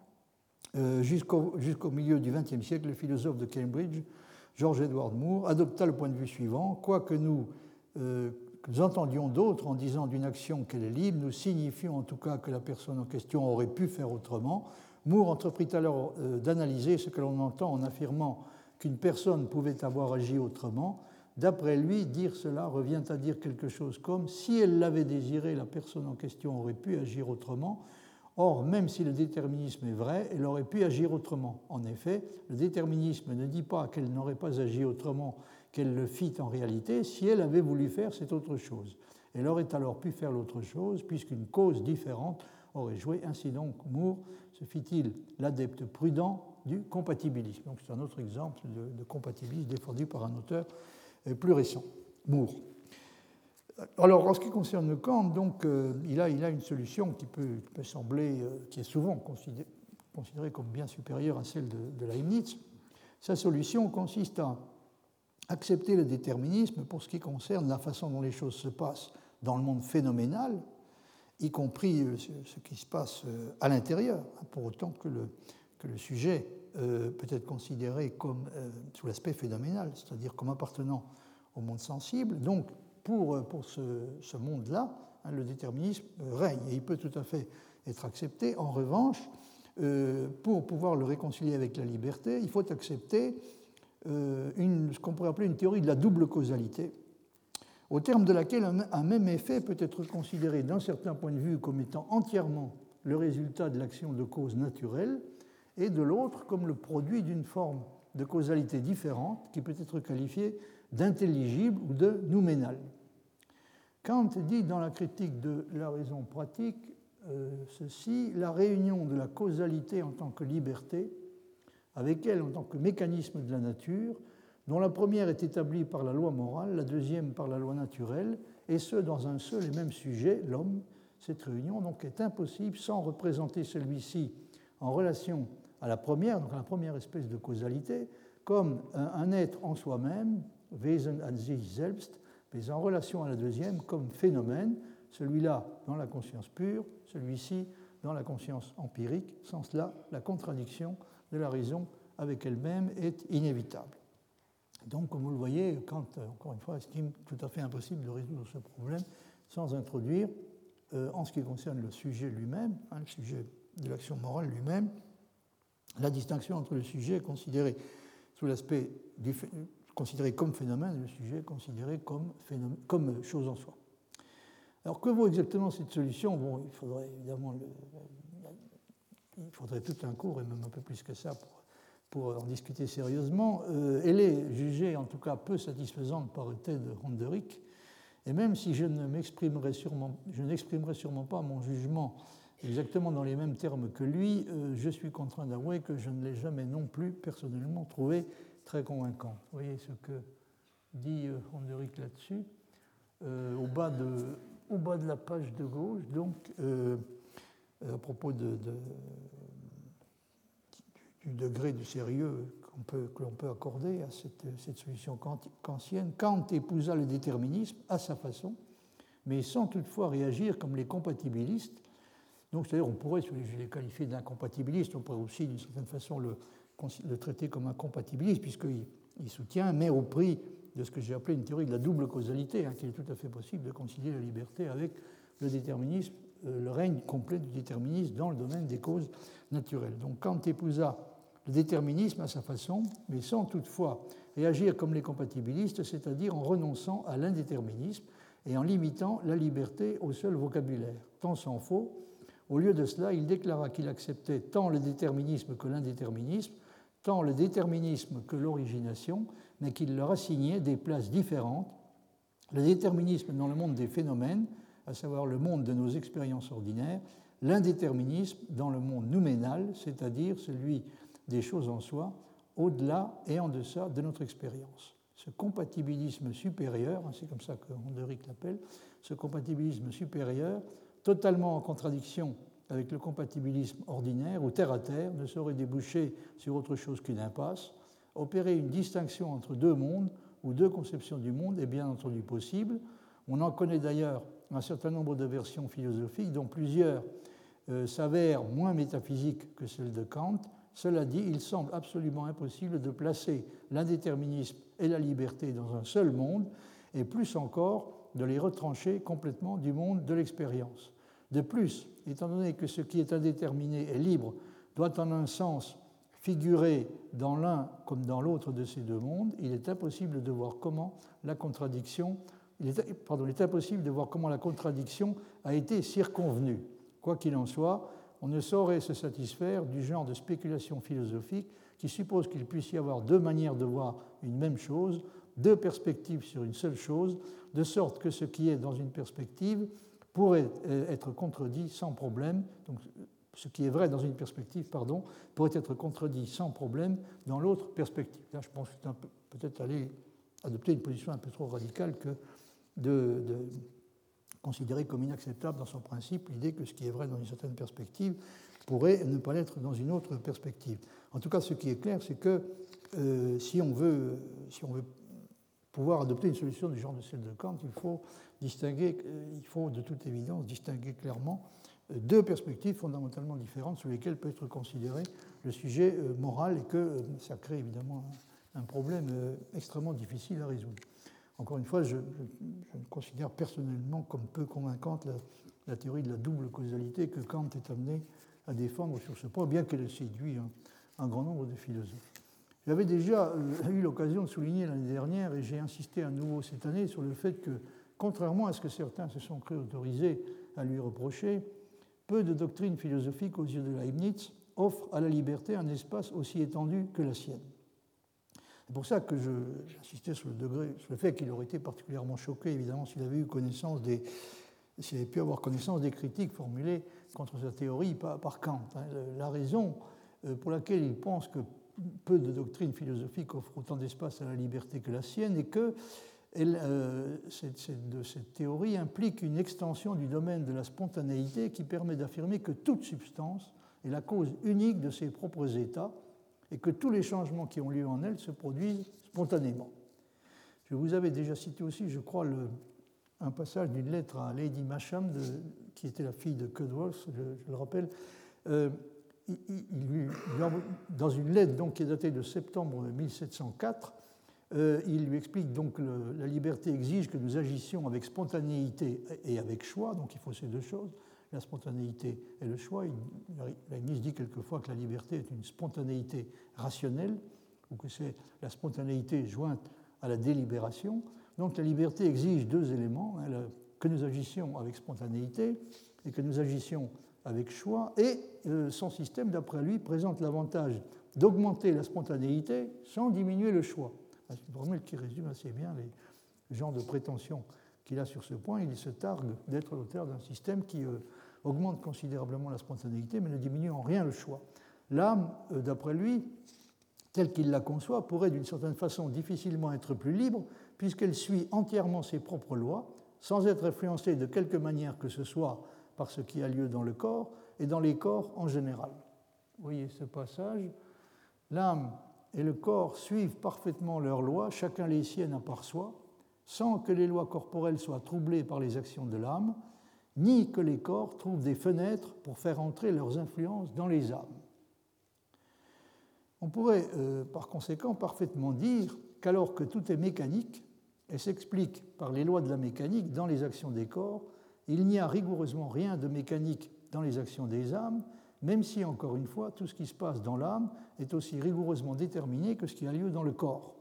euh, jusqu'au milieu du XXe siècle, le philosophe de Cambridge, George Edward Moore, adopta le point de vue suivant, quoique nous, euh, nous entendions d'autres en disant d'une action qu'elle est libre, nous signifions en tout cas que la personne en question aurait pu faire autrement. Moore entreprit alors euh, d'analyser ce que l'on entend en affirmant qu'une personne pouvait avoir agi autrement, D'après lui, dire cela revient à dire quelque chose comme si elle l'avait désiré, la personne en question aurait pu agir autrement. Or, même si le déterminisme est vrai, elle aurait pu agir autrement. En effet, le déterminisme ne dit pas qu'elle n'aurait pas agi autrement qu'elle le fit en réalité. Si elle avait voulu faire cette autre chose, elle aurait alors pu faire l'autre chose, puisqu'une cause différente aurait joué. Ainsi donc, Moore se fit-il l'adepte prudent du compatibilisme. Donc c'est un autre exemple de compatibilisme défendu par un auteur plus récent, Moore. Alors, en ce qui concerne Kant, donc, euh, il, a, il, a, une solution qui peut, sembler, euh, qui est souvent considérée, comme bien supérieure à celle de, Leibniz. Sa solution consiste à accepter le déterminisme pour ce qui concerne la façon dont les choses se passent dans le monde phénoménal, y compris euh, ce qui se passe à l'intérieur, pour autant que le sujet euh, peut être considéré comme, euh, sous l'aspect phénoménal, c'est-à-dire comme appartenant au monde sensible. Donc, pour, euh, pour ce, monde-là, hein, le déterminisme règne et il peut tout à fait être accepté. En revanche, pour pouvoir le réconcilier avec la liberté, il faut accepter une, ce qu'on pourrait appeler une théorie de la double causalité, au terme de laquelle un même effet peut être considéré d'un certain point de vue comme étant entièrement le résultat de l'action de cause naturelle et de l'autre comme le produit d'une forme de causalité différente qui peut être qualifiée d'intelligible ou de nouménal. Kant dit dans la critique de la raison pratique euh, ceci, la réunion de la causalité en tant que liberté avec elle en tant que mécanisme de la nature, dont la première est établie par la loi morale, la deuxième par la loi naturelle, et ce dans un seul et même sujet, l'homme. Cette réunion donc est impossible sans représenter celui-ci en relation à la première, donc à la première espèce de causalité, comme un, être en soi-même, Wesen an sich selbst, mais en relation à la deuxième comme phénomène, celui-là dans la conscience pure, celui-ci dans la conscience empirique. Sans cela, la contradiction de la raison avec elle-même est inévitable. Donc, comme vous le voyez, Kant, encore une fois, estime tout à fait impossible de résoudre ce problème sans introduire, euh, en ce qui concerne le sujet lui-même, hein, le sujet de l'action morale lui-même, la distinction entre le sujet considéré sous l'aspect considéré comme phénomène et le sujet considéré comme, comme chose en soi. Alors que vaut exactement cette solution? Il faudrait évidemment il faudrait tout un cours et même un peu plus que ça pour, pour en discuter sérieusement. Euh, elle est jugée en tout cas peu satisfaisante par Ted Ronderick. Et même si je ne sûrement, je n'exprimerai sûrement pas mon jugement exactement dans les mêmes termes que lui, euh, je suis contraint d'avouer que je ne l'ai jamais non plus personnellement trouvé très convaincant. Vous voyez ce que dit euh, là-dessus. au, bas de, au bas de la page de gauche, donc, à propos du degré de sérieux peut, que l'on peut accorder à cette, cette, solution kantienne. Kant épousa le déterminisme à sa façon, mais sans toutefois réagir comme les compatibilistes. Donc, c'est-à-dire, on pourrait, je les qualifier d'incompatibiliste, on pourrait aussi, d'une certaine façon, le, traiter comme un compatibiliste, puisqu'il il soutient, mais au prix de ce que j'ai appelé une théorie de la double causalité, hein, qu'il est tout à fait possible de concilier la liberté avec le déterminisme euh, le règne complet du déterminisme dans le domaine des causes naturelles. Donc Kant épousa le déterminisme à sa façon, mais sans toutefois réagir comme les compatibilistes, c'est-à-dire en renonçant à l'indéterminisme et en limitant la liberté au seul vocabulaire. Tant s'en faut, au lieu de cela, il déclara qu'il acceptait tant le déterminisme que l'indéterminisme, tant le déterminisme que l'origination, mais qu'il leur assignait des places différentes. Le déterminisme dans le monde des phénomènes, à savoir le monde de nos expériences ordinaires, l'indéterminisme dans le monde nouménal, c'est-à-dire celui des choses en soi, au-delà et en deçà de notre expérience. Ce compatibilisme supérieur, hein, c'est comme ça que Honderick l'appelle, ce compatibilisme supérieur, totalement en contradiction avec le compatibilisme ordinaire ou terre à terre, ne saurait déboucher sur autre chose qu'une impasse. Opérer une distinction entre deux mondes ou deux conceptions du monde est bien entendu possible. On en connaît d'ailleurs un certain nombre de versions philosophiques, dont plusieurs euh, s'avèrent moins métaphysiques que celles de Kant. Cela dit, il semble absolument impossible de placer l'indéterminisme et la liberté dans un seul monde, et plus encore de les retrancher complètement du monde de l'expérience. De plus, étant donné que ce qui est indéterminé est libre, doit en un sens figurer dans l'un comme dans l'autre de ces deux mondes, il est impossible de voir comment la contradiction il est, pardon, il est impossible de voir comment la contradiction a été circonvenue. Quoi qu'il en soit, on ne saurait se satisfaire du genre de spéculation philosophique qui suppose qu'il puisse y avoir deux manières de voir une même chose, deux perspectives sur une seule chose, de sorte que ce qui est dans une perspective pourrait être contredit sans problème. Donc, ce qui est vrai dans une perspective, pardon, pourrait être contredit sans problème dans l'autre perspective. Là, je pense que peut-être aller adopter une position un peu trop radicale que de, considérer comme inacceptable dans son principe l'idée que ce qui est vrai dans une certaine perspective pourrait ne pas l'être dans une autre perspective. En tout cas, ce qui est clair, c'est que euh, si, on veut, si on veut pouvoir adopter une solution du genre de celle de Kant, il faut distinguer, euh, il faut de toute évidence distinguer clairement euh, deux perspectives fondamentalement différentes sur lesquelles peut être considéré le sujet moral et que ça crée évidemment un problème extrêmement difficile à résoudre. Encore une fois, je, considère personnellement comme peu convaincante la, théorie de la double causalité que Kant est amené à défendre sur ce point, bien qu'elle séduit un, un, grand nombre de philosophes. J'avais déjà euh, eu l'occasion de souligner l'année dernière, et j'ai insisté à nouveau cette année, sur le fait que, contrairement à ce que certains se sont cru autorisés à lui reprocher, peu de doctrines philosophiques aux yeux de Leibniz offre à la liberté un espace aussi étendu que la sienne. C'est pour ça que j'insistais sur le degré, sur le fait qu'il aurait été particulièrement choqué, évidemment, s'il avait eu connaissance des, s'il avait pu avoir connaissance des critiques formulées contre sa théorie par, Kant. Hein. La raison euh, pour laquelle il pense que peu de doctrines philosophiques offrent autant d'espace à la liberté que la sienne est que euh, cette, théorie implique une extension du domaine de la spontanéité qui permet d'affirmer que toute substance est la cause unique de ses propres états et que tous les changements qui ont lieu en elle se produisent spontanément. Je vous avais déjà cité aussi, je crois, un passage d'une lettre à Lady Masham, qui était la fille de Cudworth, je, le rappelle. Euh, dans une lettre donc, qui est datée de septembre 1704, euh, il lui explique donc la liberté exige que nous agissions avec spontanéité et avec choix, donc il faut ces deux choses, la spontanéité et le choix. Leibniz dit quelquefois que la liberté est une spontanéité rationnelle, ou que c'est la spontanéité jointe à la délibération. Donc la liberté exige deux éléments, hein, que nous agissions avec spontanéité et que nous agissions avec choix, et euh, son système, d'après lui, présente l'avantage d'augmenter la spontanéité sans diminuer le choix. C'est une formule qui résume assez bien les genres de prétentions qu'il a sur ce point. Il se targue d'être l'auteur d'un système qui euh, augmente considérablement la spontanéité, mais ne diminue en rien le choix. L'âme, euh, d'après lui, telle qu'il la conçoit, pourrait d'une certaine façon difficilement être plus libre, puisqu'elle suit entièrement ses propres lois, sans être influencée de quelque manière que ce soit par ce qui a lieu dans le corps et dans les corps en général. Vous voyez ce passage L'âme et le corps suivent parfaitement leurs lois, chacun les siennes à part soi, sans que les lois corporelles soient troublées par les actions de l'âme, ni que les corps trouvent des fenêtres pour faire entrer leurs influences dans les âmes. On pourrait euh, par conséquent parfaitement dire qu'alors que tout est mécanique et s'explique par les lois de la mécanique dans les actions des corps, il n'y a rigoureusement rien de mécanique dans les actions des âmes, même si, encore une fois, tout ce qui se passe dans l'âme est aussi rigoureusement déterminé que ce qui a lieu dans le corps.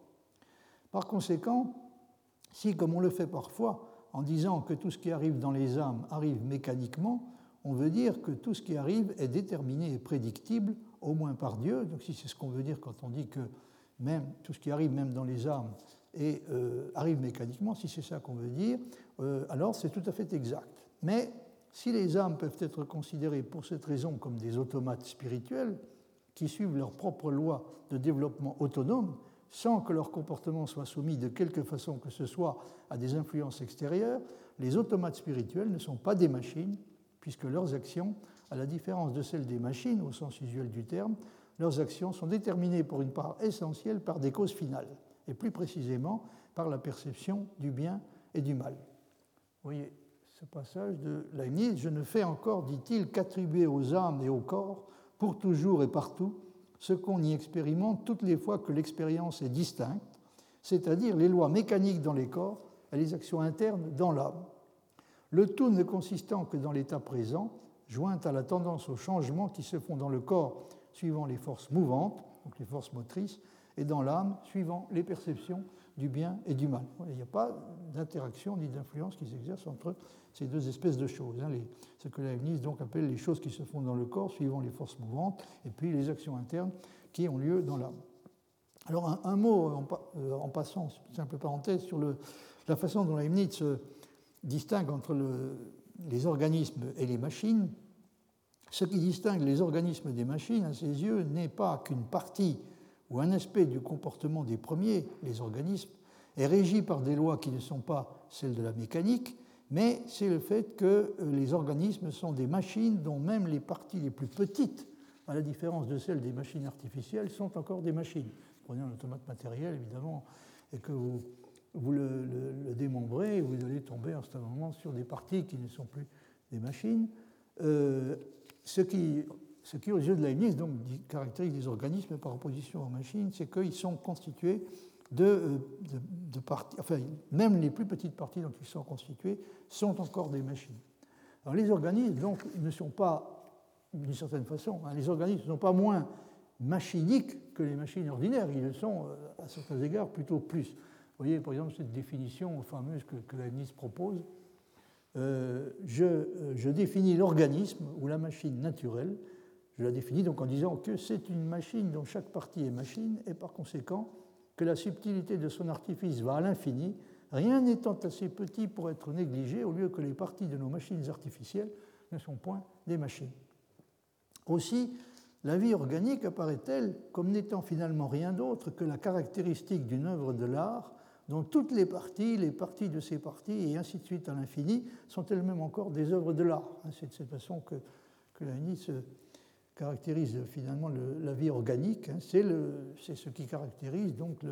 Par conséquent, si, comme on le fait parfois, en disant que tout ce qui arrive dans les âmes arrive mécaniquement, on veut dire que tout ce qui arrive est déterminé et prédictible, au moins par Dieu. Donc si c'est ce qu'on veut dire quand on dit que même tout ce qui arrive même dans les âmes euh, arrive mécaniquement, si c'est ça qu'on veut dire, euh, alors c'est tout à fait exact. Mais si les âmes peuvent être considérées pour cette raison comme des automates spirituels, qui suivent leurs propres lois de développement autonome, sans que leur comportement soit soumis de quelque façon que ce soit à des influences extérieures, les automates spirituels ne sont pas des machines, puisque leurs actions, à la différence de celles des machines au sens usuel du terme, leurs actions sont déterminées pour une part essentielle par des causes finales, et plus précisément par la perception du bien et du mal. Vous voyez ce passage de Leibniz, je ne fais encore, dit-il, qu'attribuer aux âmes et aux corps, pour toujours et partout, ce qu'on y expérimente toutes les fois que l'expérience est distincte, c'est-à-dire les lois mécaniques dans les corps et les actions internes dans l'âme. Le tout ne consistant que dans l'état présent, joint à la tendance aux changements qui se font dans le corps suivant les forces mouvantes, donc les forces motrices, et dans l'âme suivant les perceptions du bien et du mal. Il n'y a pas d'interaction ni d'influence qui s'exerce entre ces deux espèces de choses. Hein, ce que Leibniz donc appelle les choses qui se font dans le corps suivant les forces mouvantes, et puis les actions internes qui ont lieu dans l'âme. Alors un, mot en, euh, en, passant, simple parenthèse, sur la façon dont Leibniz distingue entre le, les organismes et les machines. Ce qui distingue les organismes des machines, à ses yeux, n'est pas qu'une partie ou un aspect du comportement des premiers, les organismes, est régi par des lois qui ne sont pas celles de la mécanique, mais c'est le fait que euh, les organismes sont des machines dont même les parties les plus petites, à la différence de celles des machines artificielles, sont encore des machines. Prenez un automate matériel, évidemment, et que vous, vous le, démembrez, vous allez tomber en ce moment sur des parties qui ne sont plus des machines. Euh, ce qui ce qui, aux yeux de Leibniz, donc, caractérise les organismes par opposition aux machines, c'est qu'ils sont constitués de, euh, de, parties, enfin, même les plus petites parties dont ils sont constitués sont encore des machines. Alors, les organismes, donc, ne sont pas, d'une certaine façon, hein, les organismes ne sont pas moins machiniques que les machines ordinaires, ils le sont, euh, à certains égards, plutôt plus. Vous voyez, par exemple, cette définition fameuse que, que propose. Euh, je définis l'organisme ou la machine naturelle Je la définis donc en disant que c'est une machine dont chaque partie est machine et par conséquent que la subtilité de son artifice va à l'infini, rien n'étant assez petit pour être négligé au lieu que les parties de nos machines artificielles ne sont point des machines. Aussi, la vie organique apparaît-elle comme n'étant finalement rien d'autre que la caractéristique d'une œuvre de l'art dont toutes les parties, les parties de ces parties, et ainsi de suite à l'infini, sont elles-mêmes encore des œuvres de l'art. Hein, c'est de cette façon que, que la se caractérise finalement la vie organique. Hein. C'est ce qui caractérise donc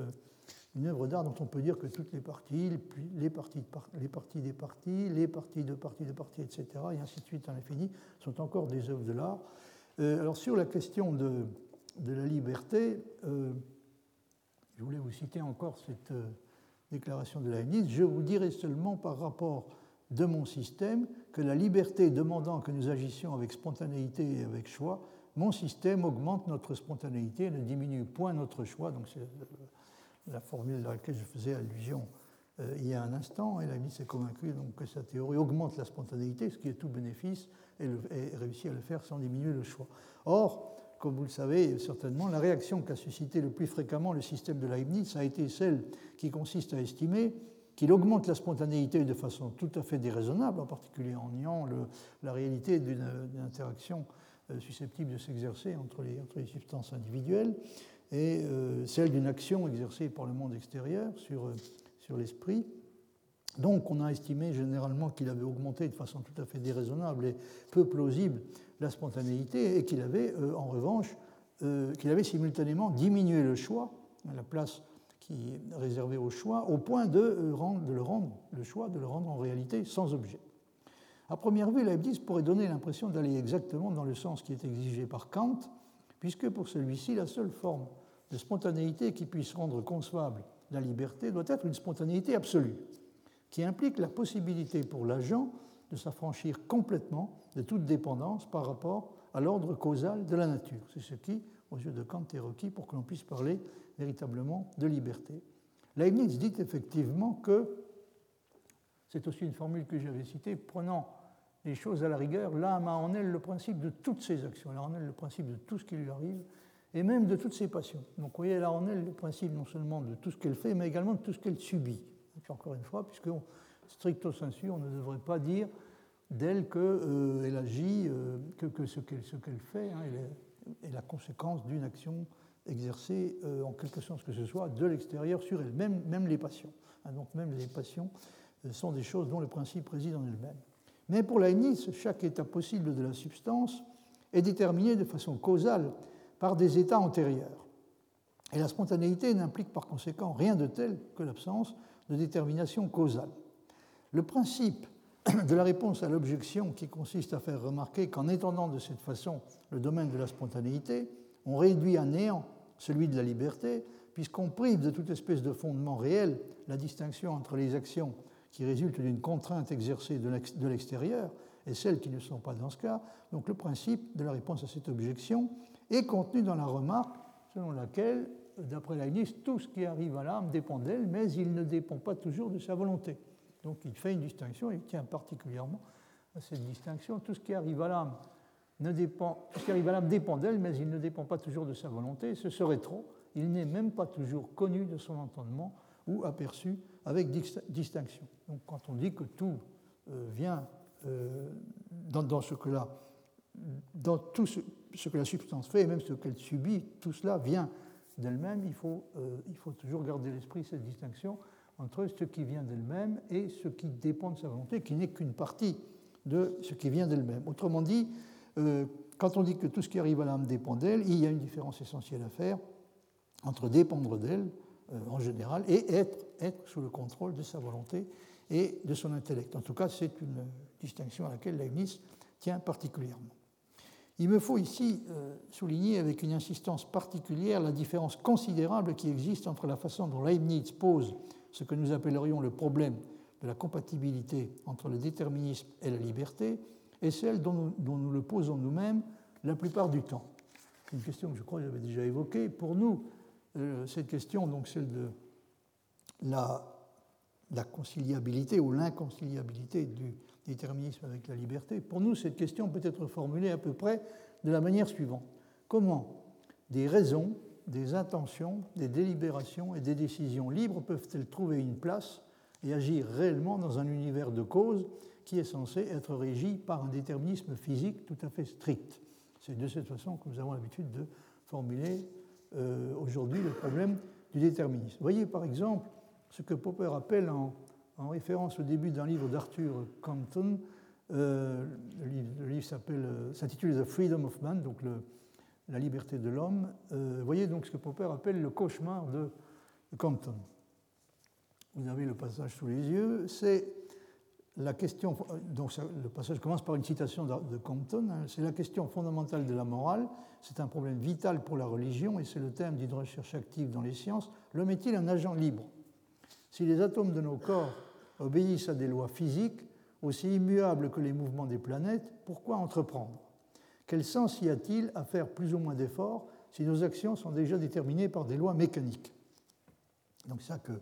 une œuvre d'art dont on peut dire que toutes les parties, les parties, des parties, les parties de parties de parties, etc., et ainsi de suite à l'infini, sont encore des œuvres de l'art. Euh, alors sur la question de, la liberté, euh, je voulais vous citer encore cette euh, déclaration de Leibniz. Je vous dirai seulement par rapport de mon système que la liberté demandant que nous agissions avec spontanéité et avec choix, mon système augmente notre spontanéité ne diminue point notre choix. Donc c'est la formule à laquelle je faisais allusion il y a un instant. Et Leibniz s'est convaincu donc, que sa théorie augmente la spontanéité, ce qui est tout bénéfice et, réussit à le faire sans diminuer le choix. Or, comme vous le savez certainement, la réaction qu'a suscité le plus fréquemment le système de Leibniz a été celle qui consiste à estimer qu'il augmente la spontanéité de façon tout à fait déraisonnable, en particulier en niant la réalité d'une interaction euh, susceptible de s'exercer entre les, entre substances individuelles, et euh, celle d'une action exercée par le monde extérieur sur, euh, sur l'esprit. Donc on a estimé généralement qu'il avait augmenté de façon tout à fait déraisonnable et peu plausible la spontanéité et qu'il avait en revanche qu'il avait simultanément diminué le choix, la place qui est réservée au choix, au point de, de le rendre, le choix de le rendre en réalité sans objet. À première vue, Leibniz pourrait donner l'impression d'aller exactement dans le sens qui est exigé par Kant, puisque pour celui-ci, la seule forme de spontanéité qui puisse rendre concevable la liberté doit être une spontanéité absolue qui implique la possibilité pour l'agent de s'affranchir complètement de toute dépendance par rapport à l'ordre causal de la nature. C'est ce qui, aux yeux de Kant, est requis pour que l'on puisse parler véritablement de liberté. Leibniz dit effectivement que, c'est aussi une formule que j'avais citée, prenant les choses à la rigueur, l'âme a en elle le principe de toutes ses actions, elle a en elle le principe de tout ce qui lui arrive, et même de toutes ses passions. Donc vous voyez, elle a en elle le principe non seulement de tout ce qu'elle fait, mais également de tout ce qu'elle subit encore une fois, puisque stricto sensu, on ne devrait pas dire d'elle qu'elle euh, agit, euh, que, ce qu'elle fait hein, est, la conséquence d'une action exercée euh, en quelque sens que ce soit de l'extérieur sur elle, même, même les passions. Hein, donc même les passions sont des choses dont le principe réside en elles-mêmes. Mais pour Leibniz, chaque état possible de la substance est déterminé de façon causale par des états antérieurs. Et la spontanéité n'implique par conséquent rien de tel que l'absence de détermination causale. Le principe de la réponse à l'objection qui consiste à faire remarquer qu'en étendant de cette façon le domaine de la spontanéité, on réduit à néant celui de la liberté, puisqu'on prive de toute espèce de fondement réel la distinction entre les actions qui résultent d'une contrainte exercée de l'extérieur et celles qui ne sont pas dans ce cas. Donc le principe de la réponse à cette objection est contenu dans la remarque selon laquelle d'après Leibniz, tout ce qui arrive à l'âme dépend d'elle, mais il ne dépend pas toujours de sa volonté. Donc il fait une distinction, il tient particulièrement à cette distinction. Tout ce qui arrive à l'âme ne dépend, ce qui arrive à l'âme dépend d'elle, mais il ne dépend pas toujours de sa volonté. Ce serait trop. Il n'est même pas toujours connu de son entendement ou aperçu avec distinction. Donc quand on dit que tout euh, vient euh, dans, ce que la, dans tout ce, que la substance fait, et même ce qu'elle subit, tout cela vient d'elle-même, il, faut, euh, il faut toujours garder l'esprit cette distinction entre ce qui vient d'elle-même et ce qui dépend de sa volonté, qui n'est qu'une partie de ce qui vient d'elle-même. Autrement dit, quand on dit que tout ce qui arrive à l'âme dépend d'elle, il y a une différence essentielle à faire entre dépendre d'elle en général et être, être sous le contrôle de sa volonté et de son intellect. En tout cas, c'est une distinction à laquelle Leibniz tient particulièrement. Il me faut ici euh, souligner avec une insistance particulière la différence considérable qui existe entre la façon dont Leibniz pose ce que nous appellerions le problème de la compatibilité entre le déterminisme et la liberté et celle dont nous, le posons nous-mêmes la plupart du temps. C'est une question que je crois que j'avais déjà évoquée. Pour nous, euh, cette question, donc celle de la, la conciliabilité ou l'inconciliabilité du déterminisme avec la liberté. Pour nous, cette question peut être formulée à peu près de la manière suivante. Comment des raisons, des intentions, des délibérations et des décisions libres peuvent-elles trouver une place et agir réellement dans un univers de cause qui est censé être régi par un déterminisme physique tout à fait strict? C'est de cette façon que nous avons l'habitude de formuler euh, aujourd'hui le problème du déterminisme. Voyez par exemple ce que Popper appelle en, référence au début d'un livre d'Arthur Compton, euh, le livre, euh, s'intitule The Freedom of Man, donc la liberté de l'homme. voyez donc ce que Popper appelle le cauchemar de Compton. Vous avez le passage sous les yeux. C'est la question. Donc le passage commence par une citation de Compton. Hein. c'est la question fondamentale de la morale. C'est un problème vital pour la religion et c'est le thème d'une recherche active dans les sciences. L'homme est-il un agent libre Si les atomes de nos corps obéissent à des lois physiques aussi immuables que les mouvements des planètes, pourquoi entreprendre? Quel sens y a-t-il à faire plus ou moins d'efforts si nos actions sont déjà déterminées par des lois mécaniques? Donc ça que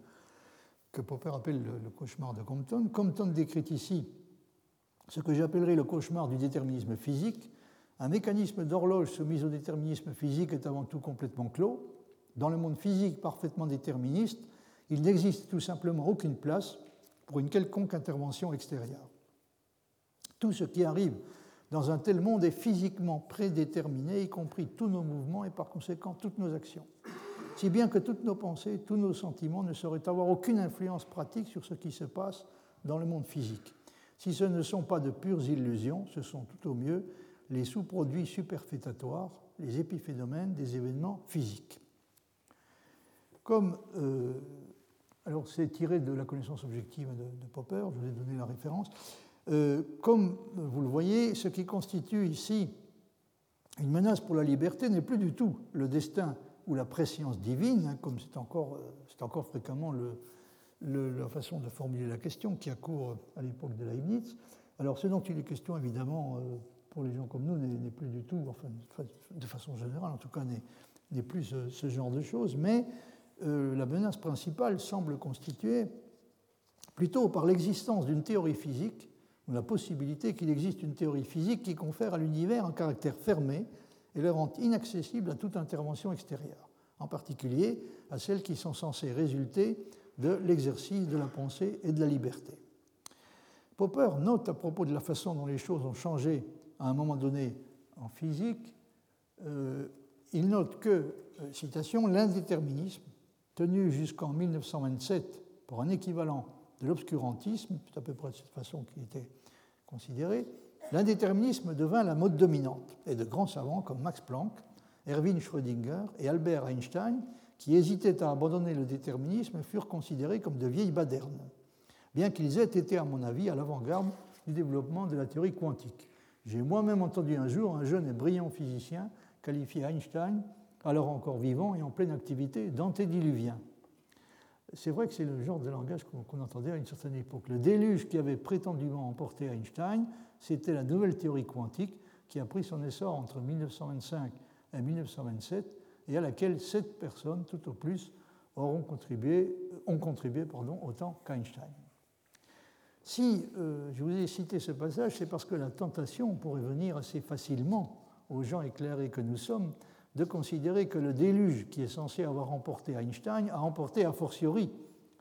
que Popper appelle le, cauchemar de Compton. Compton décrit ici ce que j'appellerais le cauchemar du déterminisme physique. Un mécanisme d'horloge soumis au déterminisme physique est avant tout complètement clos. Dans le monde physique parfaitement déterministe, il n'existe tout simplement aucune place pour une quelconque intervention extérieure. Tout ce qui arrive dans un tel monde est physiquement prédéterminé, y compris tous nos mouvements et par conséquent toutes nos actions si bien que toutes nos pensées, tous nos sentiments ne sauraient avoir aucune influence pratique sur ce qui se passe dans le monde physique. Si ce ne sont pas de pures illusions, ce sont tout au mieux les sous-produits superfétatoires, les épiphénomènes des événements physiques. Comme, euh, alors c'est tiré de la connaissance objective de, Popper, je vous ai donné la référence. Euh, comme vous le voyez, ce qui constitue ici une menace pour la liberté n'est plus du tout le destin ou la préscience divine, hein, comme c'est encore, euh, fréquemment la façon de formuler la question qui a cours à l'époque de Leibniz. Alors ce dont il est question, évidemment, euh, pour les gens comme nous, n'est plus du tout, enfin, de façon générale en tout cas, n'est plus ce, genre de choses, mais euh, la menace principale semble constituer plutôt par l'existence d'une théorie physique, ou la possibilité qu'il existe une théorie physique qui confère à l'univers un caractère fermé, et le rend inaccessible à toute intervention extérieure, en particulier à celles qui sont censées résulter de l'exercice de la pensée et de la liberté. Popper note à propos de la façon dont les choses ont changé à un moment donné en physique, euh, il note que, euh, citation, l'indéterminisme, tenu jusqu'en 1927 pour un équivalent de l'obscurantisme, c'est à peu près de cette façon qu'il était considéré, l'indéterminisme devint la mode dominante, et de grands savants comme Max Planck, Erwin Schrödinger et Albert Einstein, qui hésitaient à abandonner le déterminisme, furent considérés comme de vieilles badernes, bien qu'ils aient été, à mon avis, à l'avant-garde du développement de la théorie quantique. J'ai moi-même entendu un jour un jeune et brillant physicien qualifier Einstein, alors encore vivant et en pleine activité, d'antédiluvien. C'est vrai que c'est le genre de langage qu'on entendait à une certaine époque. Le déluge qui avait prétendument emporté Einstein c'était la nouvelle théorie quantique qui a pris son essor entre 1925 et 1927 et à laquelle sept personnes, tout au plus, auront contribué, ont contribué pardon, autant qu'Einstein. Si euh, je vous ai cité ce passage, c'est parce que la tentation pourrait venir assez facilement aux gens éclairés que nous sommes de considérer que le déluge qui est censé avoir emporté Einstein a emporté a fortiori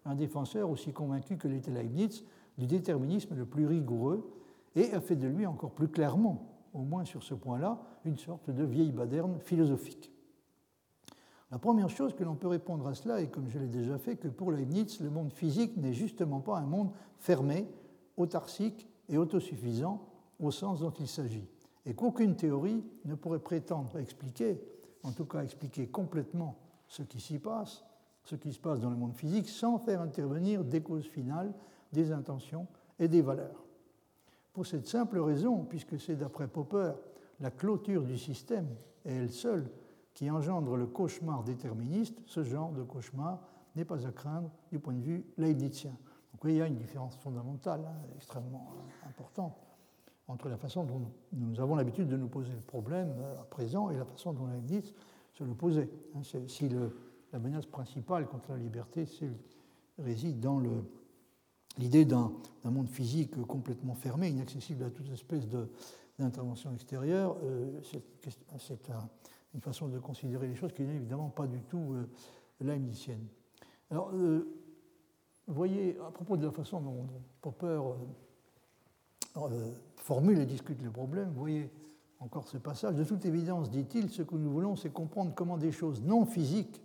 un défenseur aussi convaincu que l'était Leibniz du déterminisme le plus rigoureux et a fait de lui encore plus clairement, au moins sur ce point-là, une sorte de vieille baderne philosophique. La première chose que l'on peut répondre à cela, et comme je l'ai déjà fait, que pour Leibniz, le monde physique n'est justement pas un monde fermé, autarcique et autosuffisant au sens dont il s'agit, et qu'aucune théorie ne pourrait prétendre expliquer, en tout cas expliquer complètement ce qui s'y passe, ce qui se passe dans le monde physique, sans faire intervenir des causes finales, des intentions et des valeurs. Pour cette simple raison, puisque c'est d'après Popper la clôture du système et elle seule qui engendre le cauchemar déterministe, ce genre de cauchemar n'est pas à craindre du point de vue leibnizien. Donc il y a une différence fondamentale, hein, extrêmement importante, entre la façon dont nous avons l'habitude de nous poser le problème euh, à présent et la façon dont Leibniz se le posait. Hein. Si la menace principale contre la liberté réside dans le, l'idée d'un monde physique complètement fermé, inaccessible à toute espèce d'intervention extérieure, c'est une façon de considérer les choses qui n'est évidemment pas du tout leibnizienne. Alors, vous voyez, à propos de la façon dont Popper formule et discute le problème, vous voyez encore ce passage, de toute évidence, dit-il, ce que nous voulons, c'est comprendre comment des choses non physiques,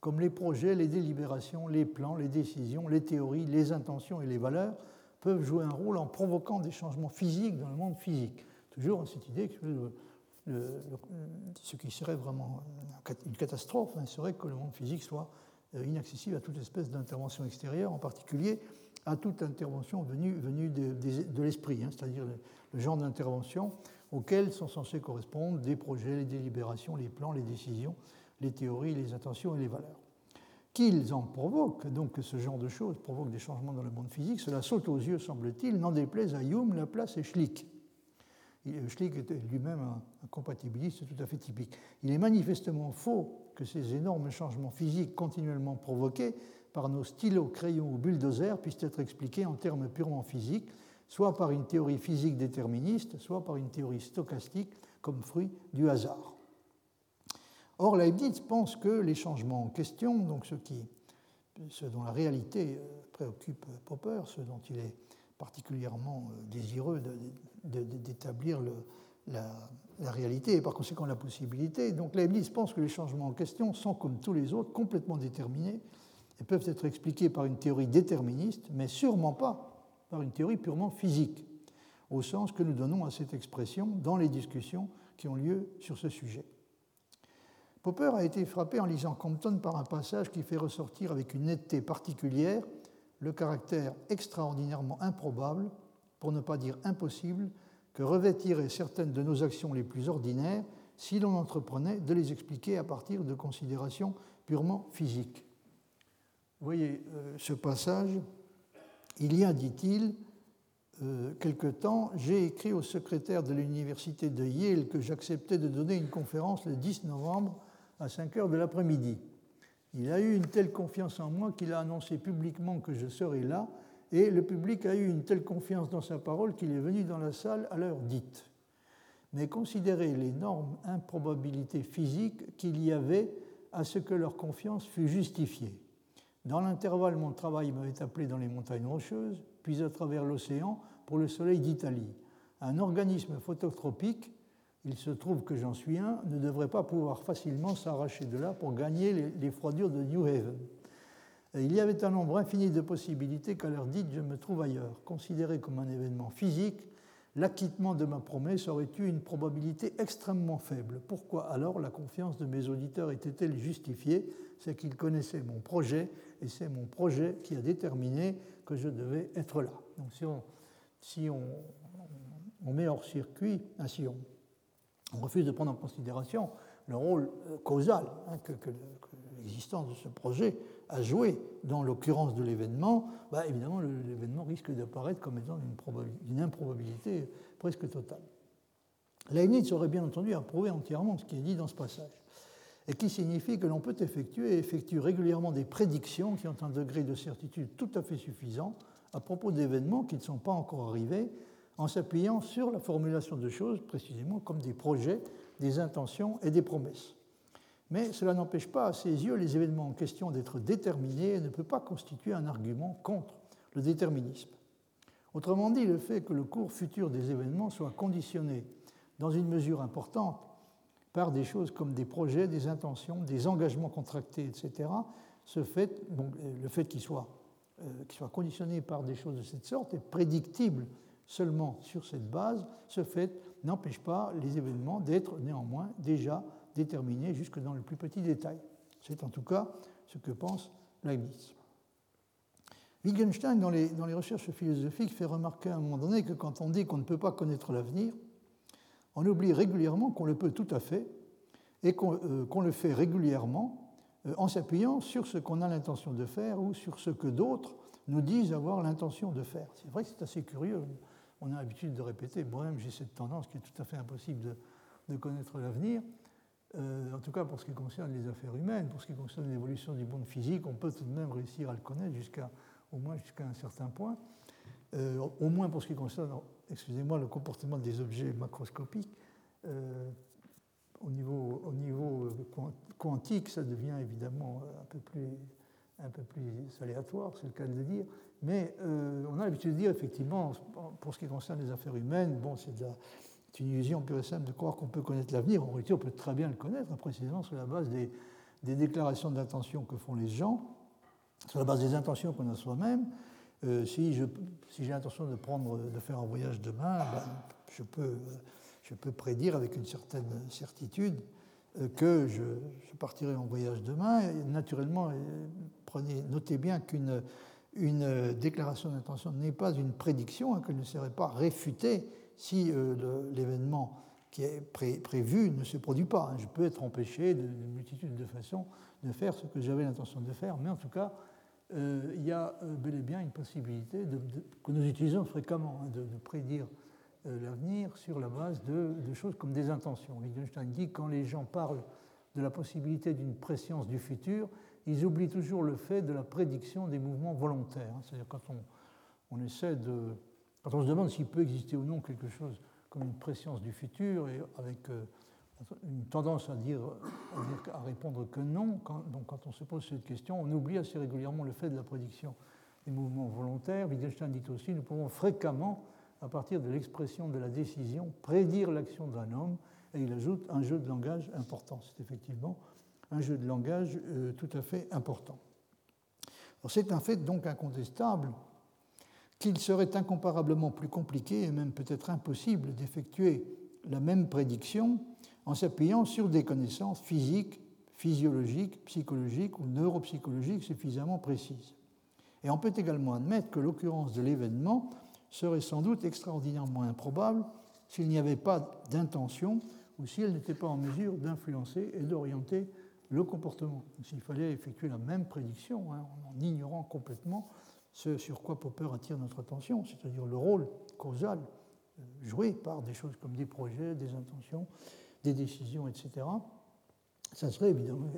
comme les projets, les délibérations, les plans, les décisions, les théories, les intentions et les valeurs, peuvent jouer un rôle en provoquant des changements physiques dans le monde physique. Toujours cette idée que ce qui serait vraiment une catastrophe hein, serait que le monde physique soit euh, inaccessible à toute espèce d'intervention extérieure, en particulier à toute intervention venue, de, l'esprit, hein, c'est-à-dire le, genre d'intervention auxquels sont censés correspondre des projets, les délibérations, les plans, les décisions, les théories, les intentions et les valeurs. Qu'ils en provoquent, donc que ce genre de choses provoquent des changements dans le monde physique, cela saute aux yeux, semble-t-il, n'en déplaise à Hume, Laplace et Schlick. Schlick était lui-même un, compatibiliste tout à fait typique. Il est manifestement faux que ces énormes changements physiques continuellement provoqués par nos stylos, crayons ou bulldozers puissent être expliqués en termes purement physiques, soit par une théorie physique déterministe, soit par une théorie stochastique comme fruit du hasard. Or, Leibniz pense que les changements en question, donc ce, dont la réalité euh, préoccupe Popper, ce dont il est particulièrement euh, désireux d'établir la, la, réalité et par conséquent la possibilité. Donc Leibniz pense que les changements en question sont, comme tous les autres, complètement déterminés et peuvent être expliqués par une théorie déterministe, mais sûrement pas par une théorie purement physique, au sens que nous donnons à cette expression dans les discussions qui ont lieu sur ce sujet. Popper a été frappé en lisant Compton par un passage qui fait ressortir avec une netteté particulière le caractère extraordinairement improbable, pour ne pas dire impossible, que revêtiraient certaines de nos actions les plus ordinaires si l'on entreprenait de les expliquer à partir de considérations purement physiques. Vous voyez euh, ce passage il y a, dit-il, euh, quelque temps, j'ai écrit au secrétaire de l'université de Yale que j'acceptais de donner une conférence le 10 novembre à 5 heures de l'après-midi. Il a eu une telle confiance en moi qu'il a annoncé publiquement que je serais là, et le public a eu une telle confiance dans sa parole qu'il est venu dans la salle à l'heure dite. Mais considérez l'énorme improbabilité physique qu'il y avait à ce que leur confiance fût justifiée. Dans l'intervalle, mon travail m'avait appelé dans les montagnes rocheuses, puis à travers l'océan pour le soleil d'Italie. Un organisme phototropique, il se trouve que j'en suis un, ne devrait pas pouvoir facilement s'arracher de là pour gagner les, froidures de New Haven. il y avait un nombre infini de possibilités qu'à l'heure dite je me trouve ailleurs. Considéré comme un événement physique, l'acquittement de ma promesse aurait eu une probabilité extrêmement faible. Pourquoi alors la confiance de mes auditeurs était-elle justifiée? C'est qu'ils connaissaient mon projet et c'est mon projet qui a déterminé que je devais être là. Donc si on, met hors circuit, ainsi on, on, refuse de prendre en considération le rôle euh, causal hein, que, l'existence de ce projet a joué dans l'occurrence de l'événement, bah, évidemment l'événement risque d'apparaître comme étant une, improbabilité presque totale. Leibniz aurait bien entendu approuvé entièrement ce qui est dit dans ce passage et qui signifie que l'on peut effectuer et effectue régulièrement des prédictions qui ont un degré de certitude tout à fait suffisant à propos d'événements qui ne sont pas encore arrivés, en s'appuyant sur la formulation de choses précisément comme des projets, des intentions et des promesses. Mais cela n'empêche pas à ses yeux les événements en question d'être déterminés et ne peut pas constituer un argument contre le déterminisme. Autrement dit, le fait que le cours futur des événements soit conditionné dans une mesure importante par des choses comme des projets, des intentions, des engagements contractés, etc., ce fait, le fait qu'il soit, euh, soit conditionné par des choses de cette sorte est prédictible seulement sur cette base. Ce fait n'empêche pas les événements d'être néanmoins déjà déterminés jusque dans le plus petit détail. C'est en tout cas ce que pense Leibniz. Wittgenstein, dans les, dans les recherches philosophiques, fait remarquer à un moment donné que quand on dit qu'on ne peut pas connaître l'avenir, on oublie régulièrement qu'on le peut tout à fait et qu'on euh, le fait régulièrement euh, en s'appuyant sur ce qu'on a l'intention de faire ou sur ce que d'autres nous disent avoir l'intention de faire. C'est vrai que c'est assez curieux. On a l'habitude de répéter, moi-même j'ai cette tendance qui est tout à fait impossible de, connaître l'avenir. Euh, en tout cas, pour ce qui concerne les affaires humaines, pour ce qui concerne l'évolution du monde physique, on peut tout de même réussir à le connaître jusqu'à au moins jusqu'à un certain point. au moins pour ce qui concerne excusez-moi, le comportement des objets macroscopiques, euh, au niveau, au niveau euh, quantique, ça devient évidemment un peu plus, un peu plus aléatoire, c'est le cas de le dire. Mais on a l'habitude de dire, effectivement, pour ce qui concerne les affaires humaines, bon, c'est une illusion pure et simple de croire qu'on peut connaître l'avenir. En réalité, on peut très bien le connaître, précisément sur la base des, déclarations d'intention que font les gens, sur la base des intentions qu'on a soi-même, euh, si j'ai l'intention de, faire un voyage demain, ben, je, peux, prédire avec une certaine certitude euh, que je, partirai en voyage demain. Naturellement, euh, notez bien qu'une une déclaration d'intention n'est pas une prédiction, hein, qu'elle ne serait pas réfutée si l'événement qui est prévu ne se produit pas. Je peux être empêché d'une multitude de façons de faire ce que j'avais l'intention de faire, mais en tout cas, euh, il y a euh, bel et bien une possibilité que nous utilisons fréquemment hein, de, prédire euh, l'avenir sur la base de, choses comme des intentions. Wittgenstein dit quand les gens parlent de la possibilité d'une préscience du futur, ils oublient toujours le fait de la prédiction des mouvements volontaires. Hein. C'est-à-dire quand on, on, essaie de, quand on se demande s'il peut exister ou non quelque chose comme une préscience du futur et avec une tendance à dire, à, répondre que non. Quand, donc quand on se pose cette question, on oublie assez régulièrement le fait de la prédiction des mouvements volontaires. Wittgenstein dit aussi, nous pouvons fréquemment, à partir de l'expression de la décision, prédire l'action d'un homme. Et il ajoute un jeu de langage important. C'est effectivement un jeu de langage euh, tout à fait important. C'est un fait donc incontestable qu'il serait incomparablement plus compliqué et même peut-être impossible d'effectuer la même prédiction en s'appuyant sur des connaissances physiques, physiologiques, psychologiques ou neuropsychologiques suffisamment précises. Et on peut également admettre que l'occurrence de l'événement serait sans doute extraordinairement improbable s'il n'y avait pas d'intention ou si elle n'était pas en mesure d'influencer et d'orienter le comportement. S'il fallait effectuer la même prédiction, hein, en ignorant complètement ce sur quoi Popper attire notre attention, c'est-à-dire le rôle causal euh, joué par des choses comme des projets, des intentions, des décisions, etc., ça serait évidemment,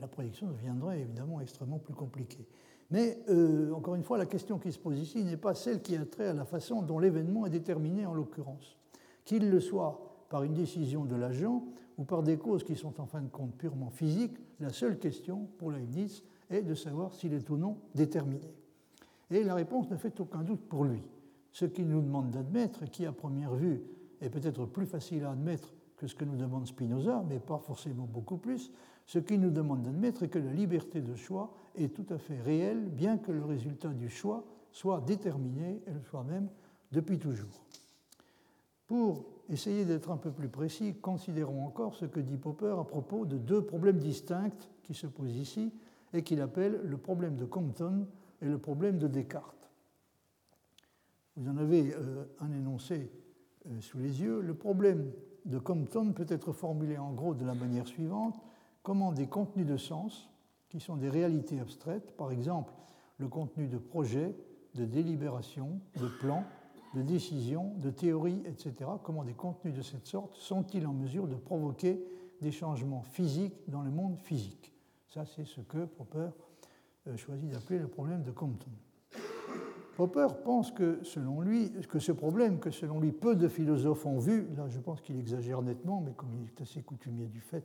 la, prédiction deviendrait évidemment extrêmement plus compliquée. Mais euh, encore une fois, la question qui se pose ici n'est pas celle qui a trait à la façon dont l'événement est déterminé en l'occurrence. Qu'il le soit par une décision de l'agent ou par des causes qui sont en fin de compte purement physiques, la seule question pour Leibniz est de savoir s'il est ou non déterminé. Et la réponse ne fait aucun doute pour lui. Ce qu'il nous demande d'admettre, qui à première vue est peut-être plus facile à admettre que ce que nous demande Spinoza, mais pas forcément beaucoup plus, ce qu'il nous demande d'admettre est que la liberté de choix est tout à fait réelle, bien que le résultat du choix soit déterminé, et le soit même, depuis toujours. Pour essayer d'être un peu plus précis, considérons encore ce que dit Popper à propos de deux problèmes distincts qui se posent ici et qu'il appelle le problème de Compton et le problème de Descartes. Vous en avez euh, un énoncé euh, sous les yeux. Le problème de Compton peut être formulé en gros de la manière suivante comment des contenus de sens, qui sont des réalités abstraites, par exemple le contenu de projets, de délibération, de plans, de décisions, de théories, etc., comment des contenus de cette sorte sont-ils en mesure de provoquer des changements physiques dans le monde physique? Ça, c'est ce que Popper euh, choisit d'appeler le problème de Compton. Popper pense que, selon lui, que ce problème, que selon lui peu de philosophes ont vu, là je pense qu'il exagère nettement, mais comme il est assez coutumier du fait,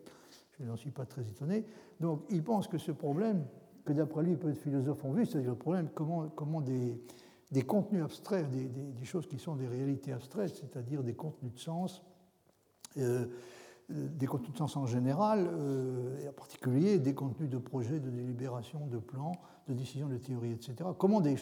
je n'en suis pas très étonné, donc il pense que ce problème, que d'après lui peu de philosophes ont vu, c'est-à-dire le problème comment, comment des, des contenus abstraits, des, choses qui sont des réalités abstraites, c'est-à-dire des contenus de sens, euh, des contenus de sens en général, euh, et en particulier des contenus de projets, de délibération, de plans, de décisions, de théories, etc. Comment des,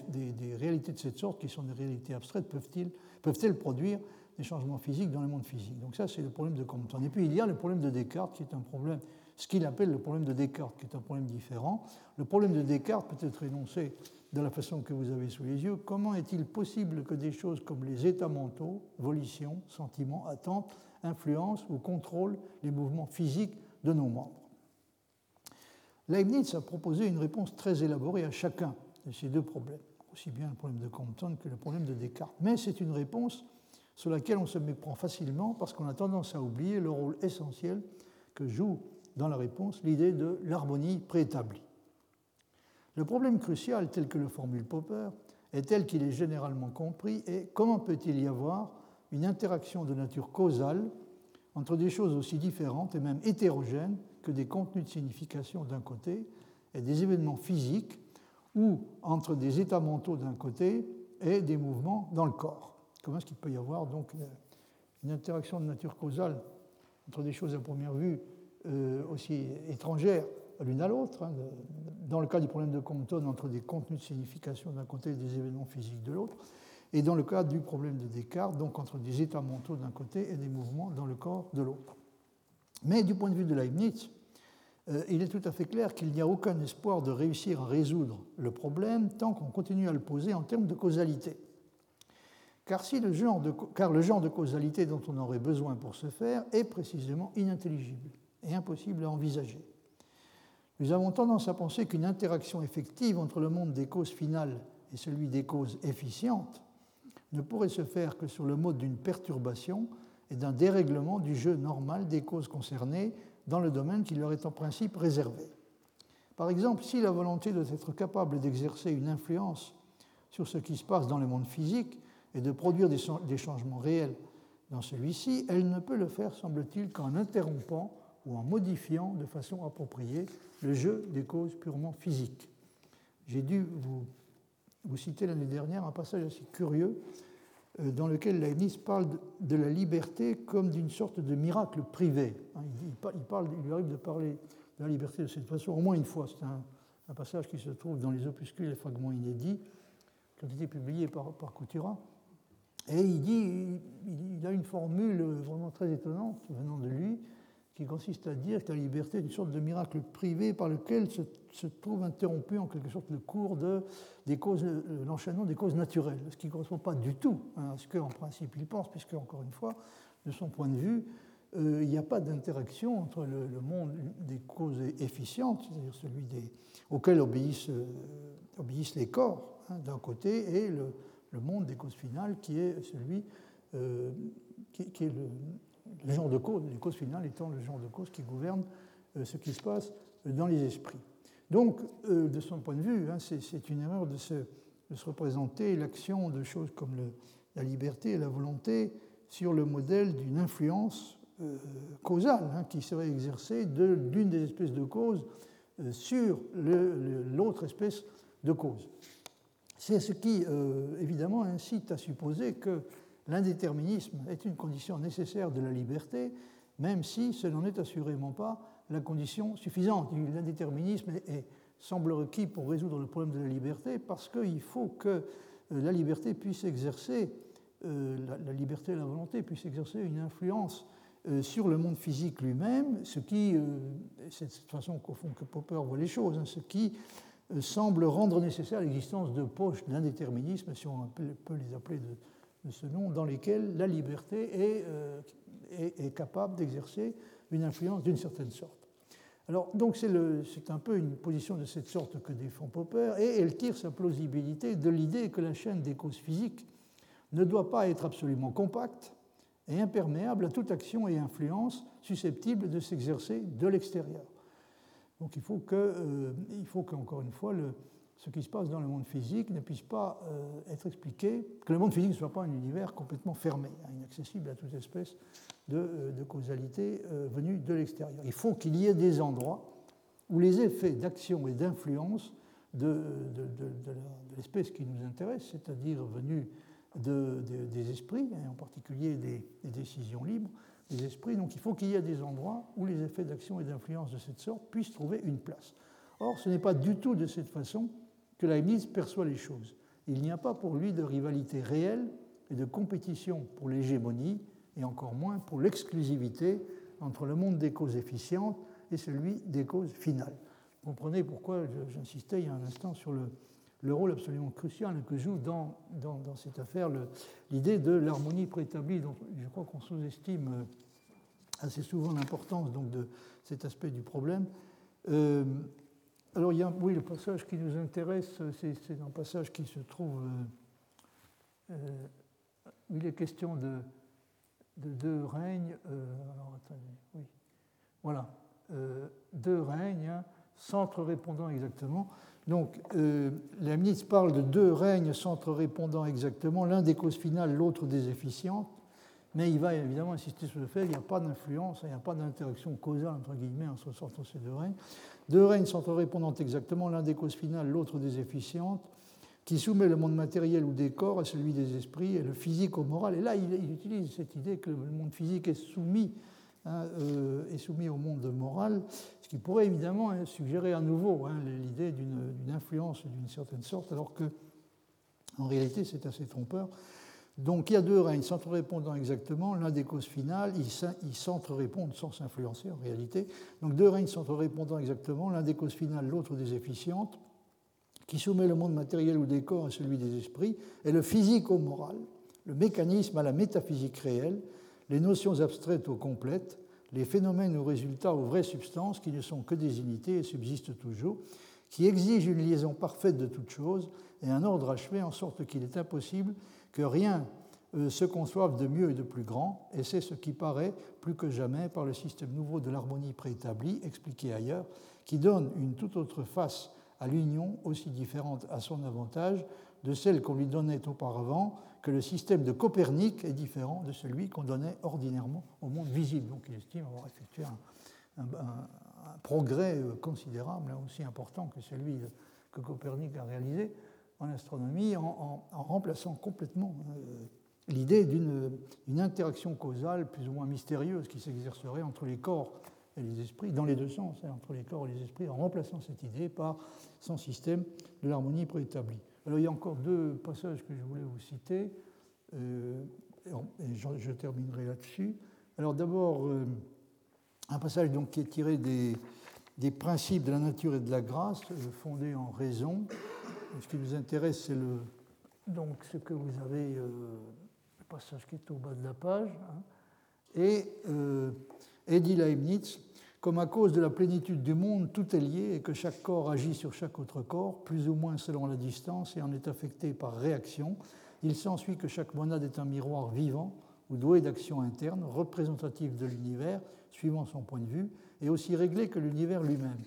réalités de cette sorte, qui sont des réalités abstraites, peuvent-elles peuvent produire des changements physiques dans le monde physique? Donc ça, c'est le problème de Compton. Et puis il y a le problème de Descartes, qui est un problème, ce qu'il appelle le problème de Descartes, qui est un problème différent. Le problème de Descartes peut être énoncé de la façon que vous avez sous les yeux. Comment est-il possible que des choses comme les états mentaux, volition, sentiments, attentes, influencent ou contrôlent les mouvements physiques de nos membres? Leibniz a proposé une réponse très élaborée à chacun de ces deux problèmes, aussi bien le problème de Compton que le problème de Descartes. Mais c'est une réponse sur laquelle on se méprend facilement parce qu'on a tendance à oublier le rôle essentiel que joue dans la réponse l'idée de l'harmonie préétablie. Le problème crucial tel que le formule Popper est tel qu'il est généralement compris et comment peut-il y avoir une interaction de nature causale entre des choses aussi différentes et même hétérogènes que des contenus de signification d'un côté et des événements physiques ou entre des états mentaux d'un côté et des mouvements dans le corps? Comment est-ce qu'il peut y avoir donc une interaction de nature causale entre des choses à première vue euh, aussi étrangères l'une à l'autre, hein, dans le cas du problème de Compton, entre des contenus de signification d'un côté et des événements physiques de l'autre, et dans le cas du problème de Descartes, donc entre des états mentaux d'un côté et des mouvements dans le corps de l'autre. Mais du point de vue de Leibniz, euh, il est tout à fait clair qu'il n'y a aucun espoir de réussir à résoudre le problème tant qu'on continue à le poser en termes de causalité. Car, si le genre de, car le genre de causalité dont on aurait besoin pour ce faire est précisément inintelligible et impossible à envisager. Nous avons tendance à penser qu'une interaction effective entre le monde des causes finales et celui des causes efficientes ne pourrait se faire que sur le mode d'une perturbation et d'un dérèglement du jeu normal des causes concernées dans le domaine qui leur est en principe réservé. Par exemple, si la volonté doit être capable d'exercer une influence sur ce qui se passe dans le monde physique et de produire des changements réels dans celui-ci, elle ne peut le faire, semble-t-il, qu'en interrompant ou en modifiant de façon appropriée le jeu des causes purement physiques. J'ai dû vous, citer l'année dernière un passage assez curieux euh, dans lequel Leibniz parle de la liberté comme d'une sorte de miracle privé. Hein, il, parle, il lui arrive de parler de la liberté de cette façon au moins une fois. C'est un, passage qui se trouve dans les opuscules et fragments inédits qui ont été publiés par, par. Et il dit, il a une formule vraiment très étonnante venant de lui, qui consiste à dire que la liberté est une sorte de miracle privé par lequel se, trouve interrompu en quelque sorte le cours de, des causes, euh, l'enchaînement des causes naturelles, ce qui ne correspond pas du tout à ce qu'en principe il pense, puisque, encore une fois, de son point de vue, euh, il n'y a pas d'interaction entre le, monde des causes efficientes, c'est-à-dire celui des, auquel obéissent, euh, les corps hein, d'un côté, et le, monde des causes finales qui est celui qui, est le, le genre de cause, les causes finales étant le genre de cause qui gouverne euh, ce qui se passe dans les esprits. Donc, euh, de son point de vue, hein, c'est une erreur de se, représenter l'action de choses comme la liberté et la volonté sur le modèle d'une influence euh, causale hein, qui serait exercée d'une des espèces de causes sur l'autre espèce de cause. C'est ce qui, évidemment, incite à supposer que L'indéterminisme est une condition nécessaire de la liberté, même si ce n'en est assurément pas la condition suffisante. L'indéterminisme est, semble requis pour résoudre le problème de la liberté parce qu'il faut que euh, la liberté puisse exercer, euh, la, liberté et la volonté puissent exercer une influence euh, sur le monde physique lui-même, ce qui, c'est de cette façon qu'au fond que Popper voit les choses, hein, ce qui semble rendre nécessaire l'existence de poches d'indéterminisme, si on peut les appeler de, de ce nom, dans lesquels la liberté euh, est, est, capable d'exercer une influence d'une certaine sorte. Alors, donc, c'est un peu une position de cette sorte que défend Popper, et elle tire sa plausibilité de l'idée que la chaîne des causes physiques ne doit pas être absolument compacte et imperméable à toute action et influence susceptible de s'exercer de l'extérieur. Donc il faut que, euh, il faut qu'encore une fois, le, ce qui se passe dans le monde physique ne puisse pas euh, être expliqué, que le monde physique ne soit pas un univers complètement fermé, hein, inaccessible à toute espèce de, euh, causalité euh, venue de l'extérieur. Il faut qu'il y ait des endroits où les effets d'action et d'influence de, l'espèce qui nous intéresse, c'est-à-dire venus des esprits, et en particulier des, des, décisions libres, des esprits, donc il faut qu'il y ait des endroits où les effets d'action et d'influence de cette sorte puissent trouver une place. Or, ce n'est pas du tout de cette façon que Leibniz perçoit les choses. Il n'y a pas pour lui de rivalité réelle et de compétition pour l'hégémonie, et encore moins pour l'exclusivité entre le monde des causes efficientes et celui des causes finales. Vous comprenez pourquoi j'insistais il y a un instant sur le, rôle absolument crucial que joue dans, cette affaire l'idée de l'harmonie préétablie, je crois qu'on sous-estime euh, assez souvent l'importance de cet aspect du problème. Euh, alors, il y a, oui, le passage qui nous intéresse, c'est un passage qui se trouve. Euh, euh, il est question de, deux règnes. Euh, alors, attendez, oui. Voilà. deux règnes, centre répondant exactement. Donc, euh, Leibniz parle de deux règnes, centre répondant exactement, l'un des causes finales, l'autre des efficientes. Mais il va évidemment insister sur le fait qu'il n'y a pas d'influence, il n'y a pas d'interaction causale entre guillemets entre ces deux règnes. Deux règnes sont répondant exactement, l'un des causes finales, l'autre des efficientes, qui soumet le monde matériel ou des corps à celui des esprits et le physique au moral. Et là, il, utilise cette idée que le monde physique est soumis, hein, euh, au monde moral, ce qui pourrait évidemment hein, suggérer à nouveau hein, l'idée d'une influence d'une certaine sorte, alors que en réalité c'est assez trompeur. Donc il y a deux règnes s'entre-répondant exactement, l'un des causes finales, ils s'entre-répondent sans s'influencer en réalité. Donc deux règnes s'entre-répondant exactement, l'un des causes finales, l'autre des efficientes, qui soumet le monde matériel ou des corps à celui des esprits, et le physique au moral, le mécanisme à la métaphysique réelle, les notions abstraites aux complètes, les phénomènes ou résultats aux vraies substances qui ne sont que des unités et subsistent toujours, qui exigent une liaison parfaite de toutes choses et un ordre achevé en sorte qu'il est impossible que rien euh, se conçoive de mieux et de plus grand, et c'est ce qui paraît plus que jamais par le système nouveau de l'harmonie préétablie, expliqué ailleurs, qui donne une toute autre face à l'union aussi différente à son avantage de celle qu'on lui donnait auparavant, que le système de Copernic est différent de celui qu'on donnait ordinairement au monde visible. Donc il estime avoir effectué un, progrès euh, considérable, aussi important que celui que Copernic a réalisé en astronomie, en, remplaçant complètement euh, l'idée d'une interaction causale plus ou moins mystérieuse qui s'exercerait entre les corps et les esprits, dans les deux sens, hein, entre les corps et les esprits, en remplaçant cette idée par son système de l'harmonie préétablie. Alors il y a encore deux passages que je voulais vous citer, euh, et je, terminerai là-dessus. Alors d'abord, euh, un passage donc, qui est tiré des, principes de la nature et de la grâce, euh, fondés en raison. Ce qui nous intéresse, c'est le, donc ce que vous avez, le passage qui est au bas de la page. Hein. et Eddie Leibniz comme à cause de la plénitude du monde, tout est lié et que chaque corps agit sur chaque autre corps, plus ou moins selon la distance et en est affecté par réaction, il s'ensuit que chaque monade est un miroir vivant ou doué d'action interne, représentatif de l'univers, suivant son point de vue, et aussi réglé que l'univers lui-même.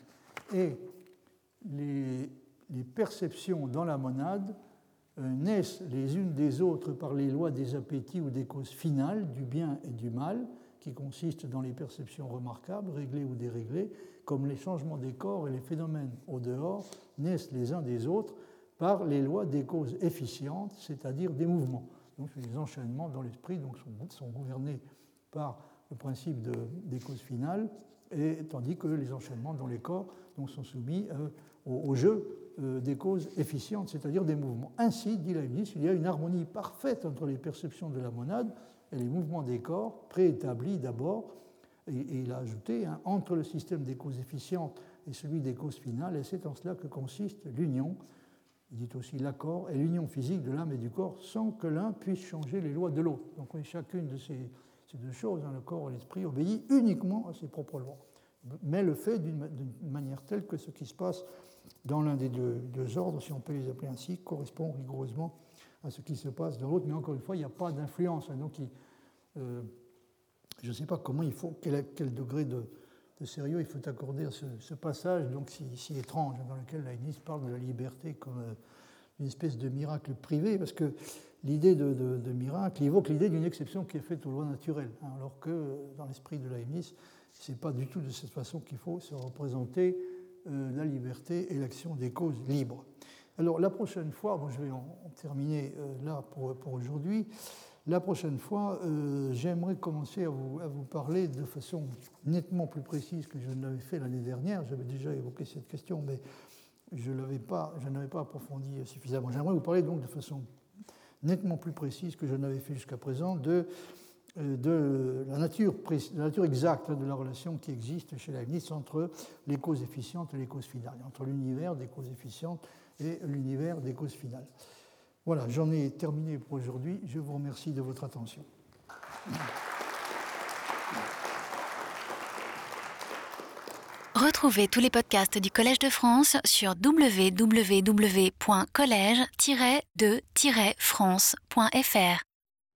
Et les, perceptions dans la monade euh, naissent les unes des autres par les lois des appétits ou des causes finales du bien et du mal, qui consistent dans les perceptions remarquables, réglées ou déréglées, comme les changements des corps et les phénomènes au dehors, naissent les uns des autres par les lois des causes efficientes, c'est-à-dire des mouvements. Donc les enchaînements dans l'esprit sont, gouvernés par le principe de, des causes finales, et, tandis que les enchaînements dans les corps sont soumis euh, au, jeu euh, des causes efficientes, c'est-à-dire des mouvements. Ainsi, dit Leibniz, il y a une harmonie parfaite entre les perceptions de la monade et les mouvements des corps préétablis d'abord, et, il a ajouté, hein, entre le système des causes efficientes et celui des causes finales, et c'est en cela que consiste l'union, il dit aussi l'accord, et l'union physique de l'âme et du corps, sans que l'un puisse changer les lois de l'autre. Donc chacune de ces, deux choses, hein, le corps et l'esprit, obéit uniquement à ses propres lois, mais le fait d'une manière telle que ce qui se passe dans l'un des deux, ordres, si on peut les appeler ainsi, correspond rigoureusement à ce qui se passe dans l'autre, mais encore une fois, il n'y a pas d'influence. Donc, euh, je ne sais pas comment il faut, quel, degré de, sérieux il faut accorder à ce, passage donc si, étrange, dans lequel Leibniz parle de la liberté comme euh, une espèce de miracle privé, parce que l'idée de, miracle évoque l'idée d'une exception qui est faite aux lois naturelles, hein, alors que dans l'esprit de Leibniz, ce n'est pas du tout de cette façon qu'il faut se représenter euh, la liberté et l'action des causes libres. Alors la prochaine fois, bon, je vais en, terminer euh, là pour, aujourd'hui, la prochaine fois, euh, j'aimerais commencer à vous, à vous, parler de façon nettement plus précise que je ne l'avais fait l'année dernière. J'avais déjà évoqué cette question, mais je, pas, n'avais pas approfondi suffisamment. J'aimerais vous parler donc de façon nettement plus précise que je n'avais fait jusqu'à présent de, de la, nature, la nature exacte de la relation qui existe chez Leibniz entre les causes efficientes et les causes finales, entre l'univers des causes efficientes et l'univers des causes finales. Voilà, j'en ai terminé pour aujourd'hui. Je vous remercie de votre attention. Retrouvez tous les podcasts du Collège de France sur www.collège-de-france.fr.